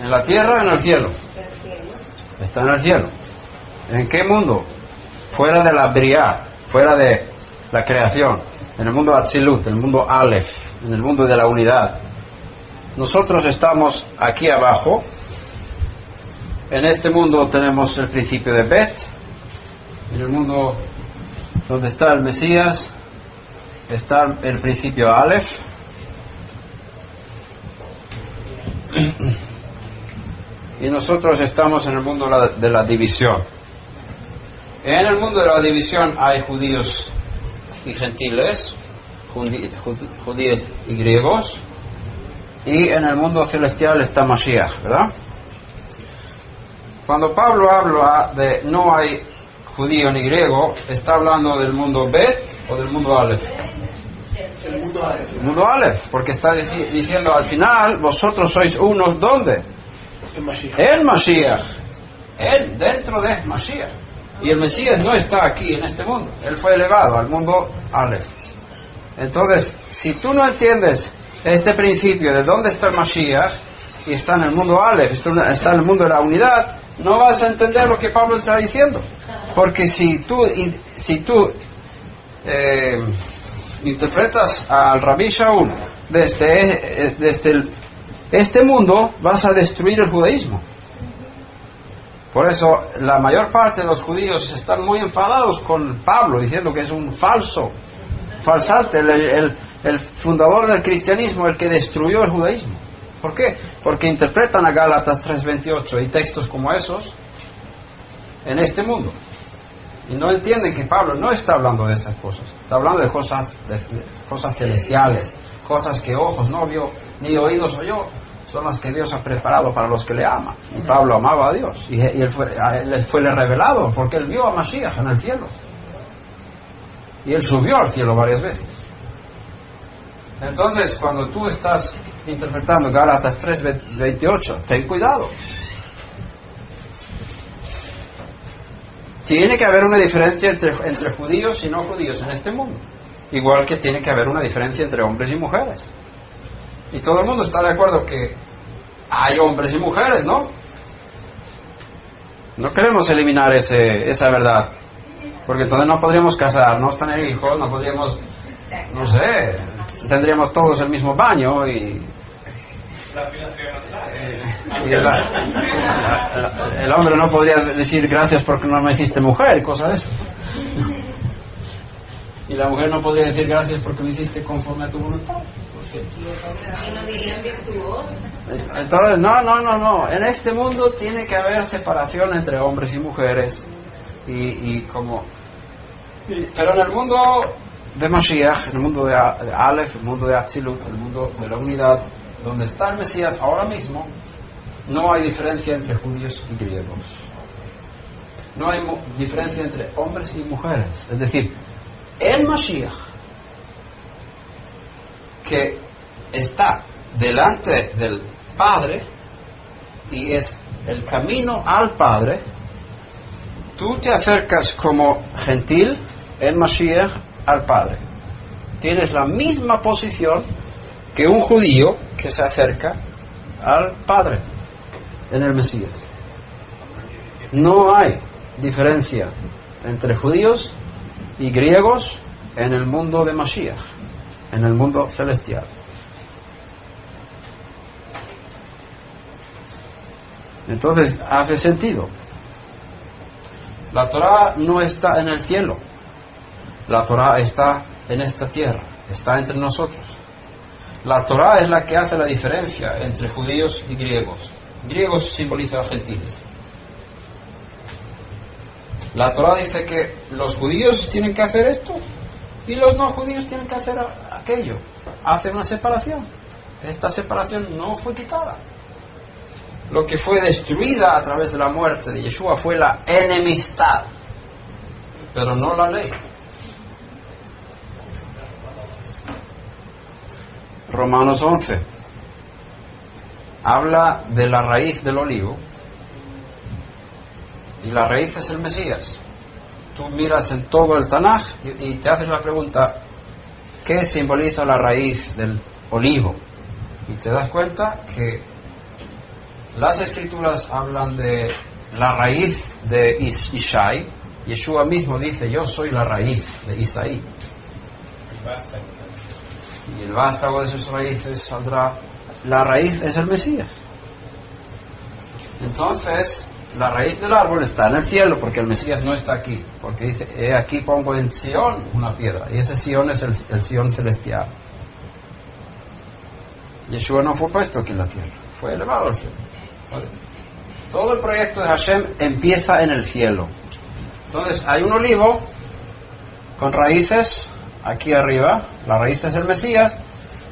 ¿En la tierra o en el cielo? Está en el cielo. ¿En qué mundo? Fuera de la Briah, fuera de la creación, en el mundo Atzilut, en el mundo Aleph, en el mundo de la unidad. Nosotros estamos aquí abajo. En este mundo tenemos el principio de Bet. En el mundo donde está el Mesías está el principio Aleph. Y nosotros estamos en el mundo de la división. En el mundo de la división hay judíos y gentiles, judíos y griegos, y en el mundo celestial está Mashiach, ¿verdad? Cuando Pablo habla de no hay judío ni griego, ¿está hablando del mundo Bet o del mundo Aleph? El mundo Aleph. Porque está dici- diciendo al final, vosotros sois unos, ¿dónde? El Mashiach. El. Él dentro de Mashiach. Y el Mesías no está aquí en este mundo. Él fue elevado al mundo Aleph. Entonces, si tú no entiendes este principio de dónde está el Mashiach y está en el mundo Aleph, está está en el mundo de la unidad, no vas a entender lo que Pablo está diciendo. Porque si tú, si tú eh, interpretas al Rabbi Shaul desde, desde el- este mundo, vas a destruir el judaísmo. Por eso la mayor parte de los judíos están muy enfadados con Pablo, diciendo que es un falso, falsante, el, el- el fundador del cristianismo, el que destruyó el judaísmo. ¿Por qué? Porque interpretan a Gálatas 3:28 y textos como esos en este mundo. Y no entienden que Pablo no está hablando de estas cosas, está hablando de cosas, de- de cosas celestiales, cosas que ojos no vio ni oídos oyó, son las que Dios ha preparado para los que le aman. Y Pablo amaba a Dios y, él fue, fue le revelado porque él vio a Mashiach en el cielo. Y él subió al cielo varias veces. Entonces, cuando tú estás interpretando Gálatas 3:28, ten cuidado. Tiene que haber una diferencia entre judíos y no judíos en este mundo. Igual que tiene que haber una diferencia entre hombres y mujeres. Y todo el mundo está de acuerdo que hay hombres y mujeres, ¿no? No queremos eliminar ese, esa verdad. Porque entonces no podríamos casarnos, tener hijos, no podríamos, no sé, tendríamos todos el mismo baño y y la- la- el hombre no podría decir gracias porque no me hiciste mujer, cosas de eso. Y la mujer no podría decir gracias porque me hiciste conforme a tu voluntad. Entonces, no, no, no, no. En este mundo tiene que haber separación entre hombres y mujeres. Y, y como. y- pero en el mundo de Mashiach, en el mundo de, Aleph, el mundo de Atzilut, el mundo de la unidad, donde está el Mesías ahora mismo, no hay diferencia entre judíos y griegos. No hay diferencia entre hombres y mujeres. Es decir, el Mashiach, que está delante del Padre y es el camino al Padre, tú te acercas como gentil en Mashiach al Padre. Tienes la misma posición que un judío que se acerca al Padre en el Mesías. No hay diferencia entre judíos y griegos en el mundo de Mashiach, en el mundo celestial. Entonces hace sentido. La Torah no está en el cielo. La Torah está en esta tierra, está entre nosotros. La Torah es la que hace la diferencia entre judíos y griegos. Griegos simbolizan a gentiles. La Torah dice que los judíos tienen que hacer esto y los no judíos tienen que hacer aquello. Hace una separación. Esta separación no fue quitada. Lo que fue destruida a través de la muerte de Yeshua fue la enemistad, pero no la ley. Romanos 11 habla de la raíz del olivo y la raíz es el Mesías. Tú miras en todo el Tanaj y, te haces la pregunta, ¿qué simboliza la raíz del olivo? Y te das cuenta que las escrituras hablan de la raíz de Is- Ishai. Yeshua mismo dice, yo soy la raíz de Isaí. Y el vástago de sus raíces saldrá. La raíz es el Mesías. Entonces, la raíz del árbol está en el cielo porque el Mesías no está aquí. Porque dice, he aquí pongo en Sion una piedra. Y ese Sion es el, Sion celestial. Yeshua no fue puesto aquí en la tierra, fue elevado al cielo. Todo el proyecto de Hashem empieza en el cielo. Entonces, hay un olivo con raíces aquí arriba, la raíz es el Mesías,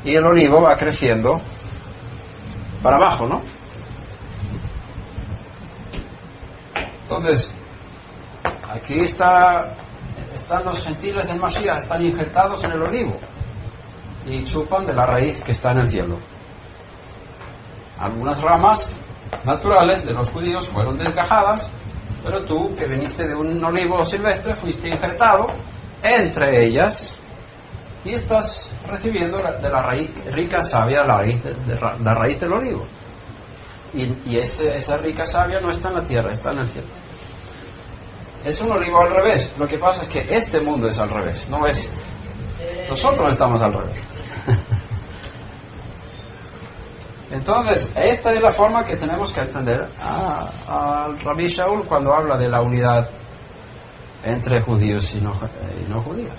y el olivo va creciendo para abajo, ¿no? Entonces, aquí está, están los gentiles en Mashiach, están injertados en el olivo y chupan de la raíz que está en el cielo. Algunas ramas naturales de los judíos fueron desgajadas, pero tú que viniste de un olivo silvestre fuiste injertado entre ellas y estás recibiendo de la raíz, rica savia la raíz del olivo. Y, ese- esa rica savia no está en la tierra, está en el cielo. Es un olivo al revés. Lo que pasa es que este mundo es al revés, no es. Nosotros estamos al revés. [laughs] Entonces, esta es la forma que tenemos que entender al Rabbi Shaul cuando habla de la unidad entre judíos y no, y no judíos.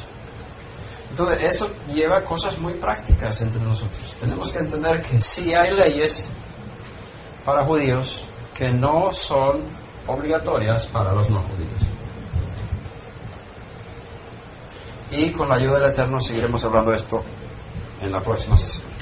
Entonces, eso lleva cosas muy prácticas entre nosotros. Tenemos que entender que sí hay leyes para judíos que no son obligatorias para los no judíos. Y con la ayuda del Eterno seguiremos hablando de esto en la próxima sesión.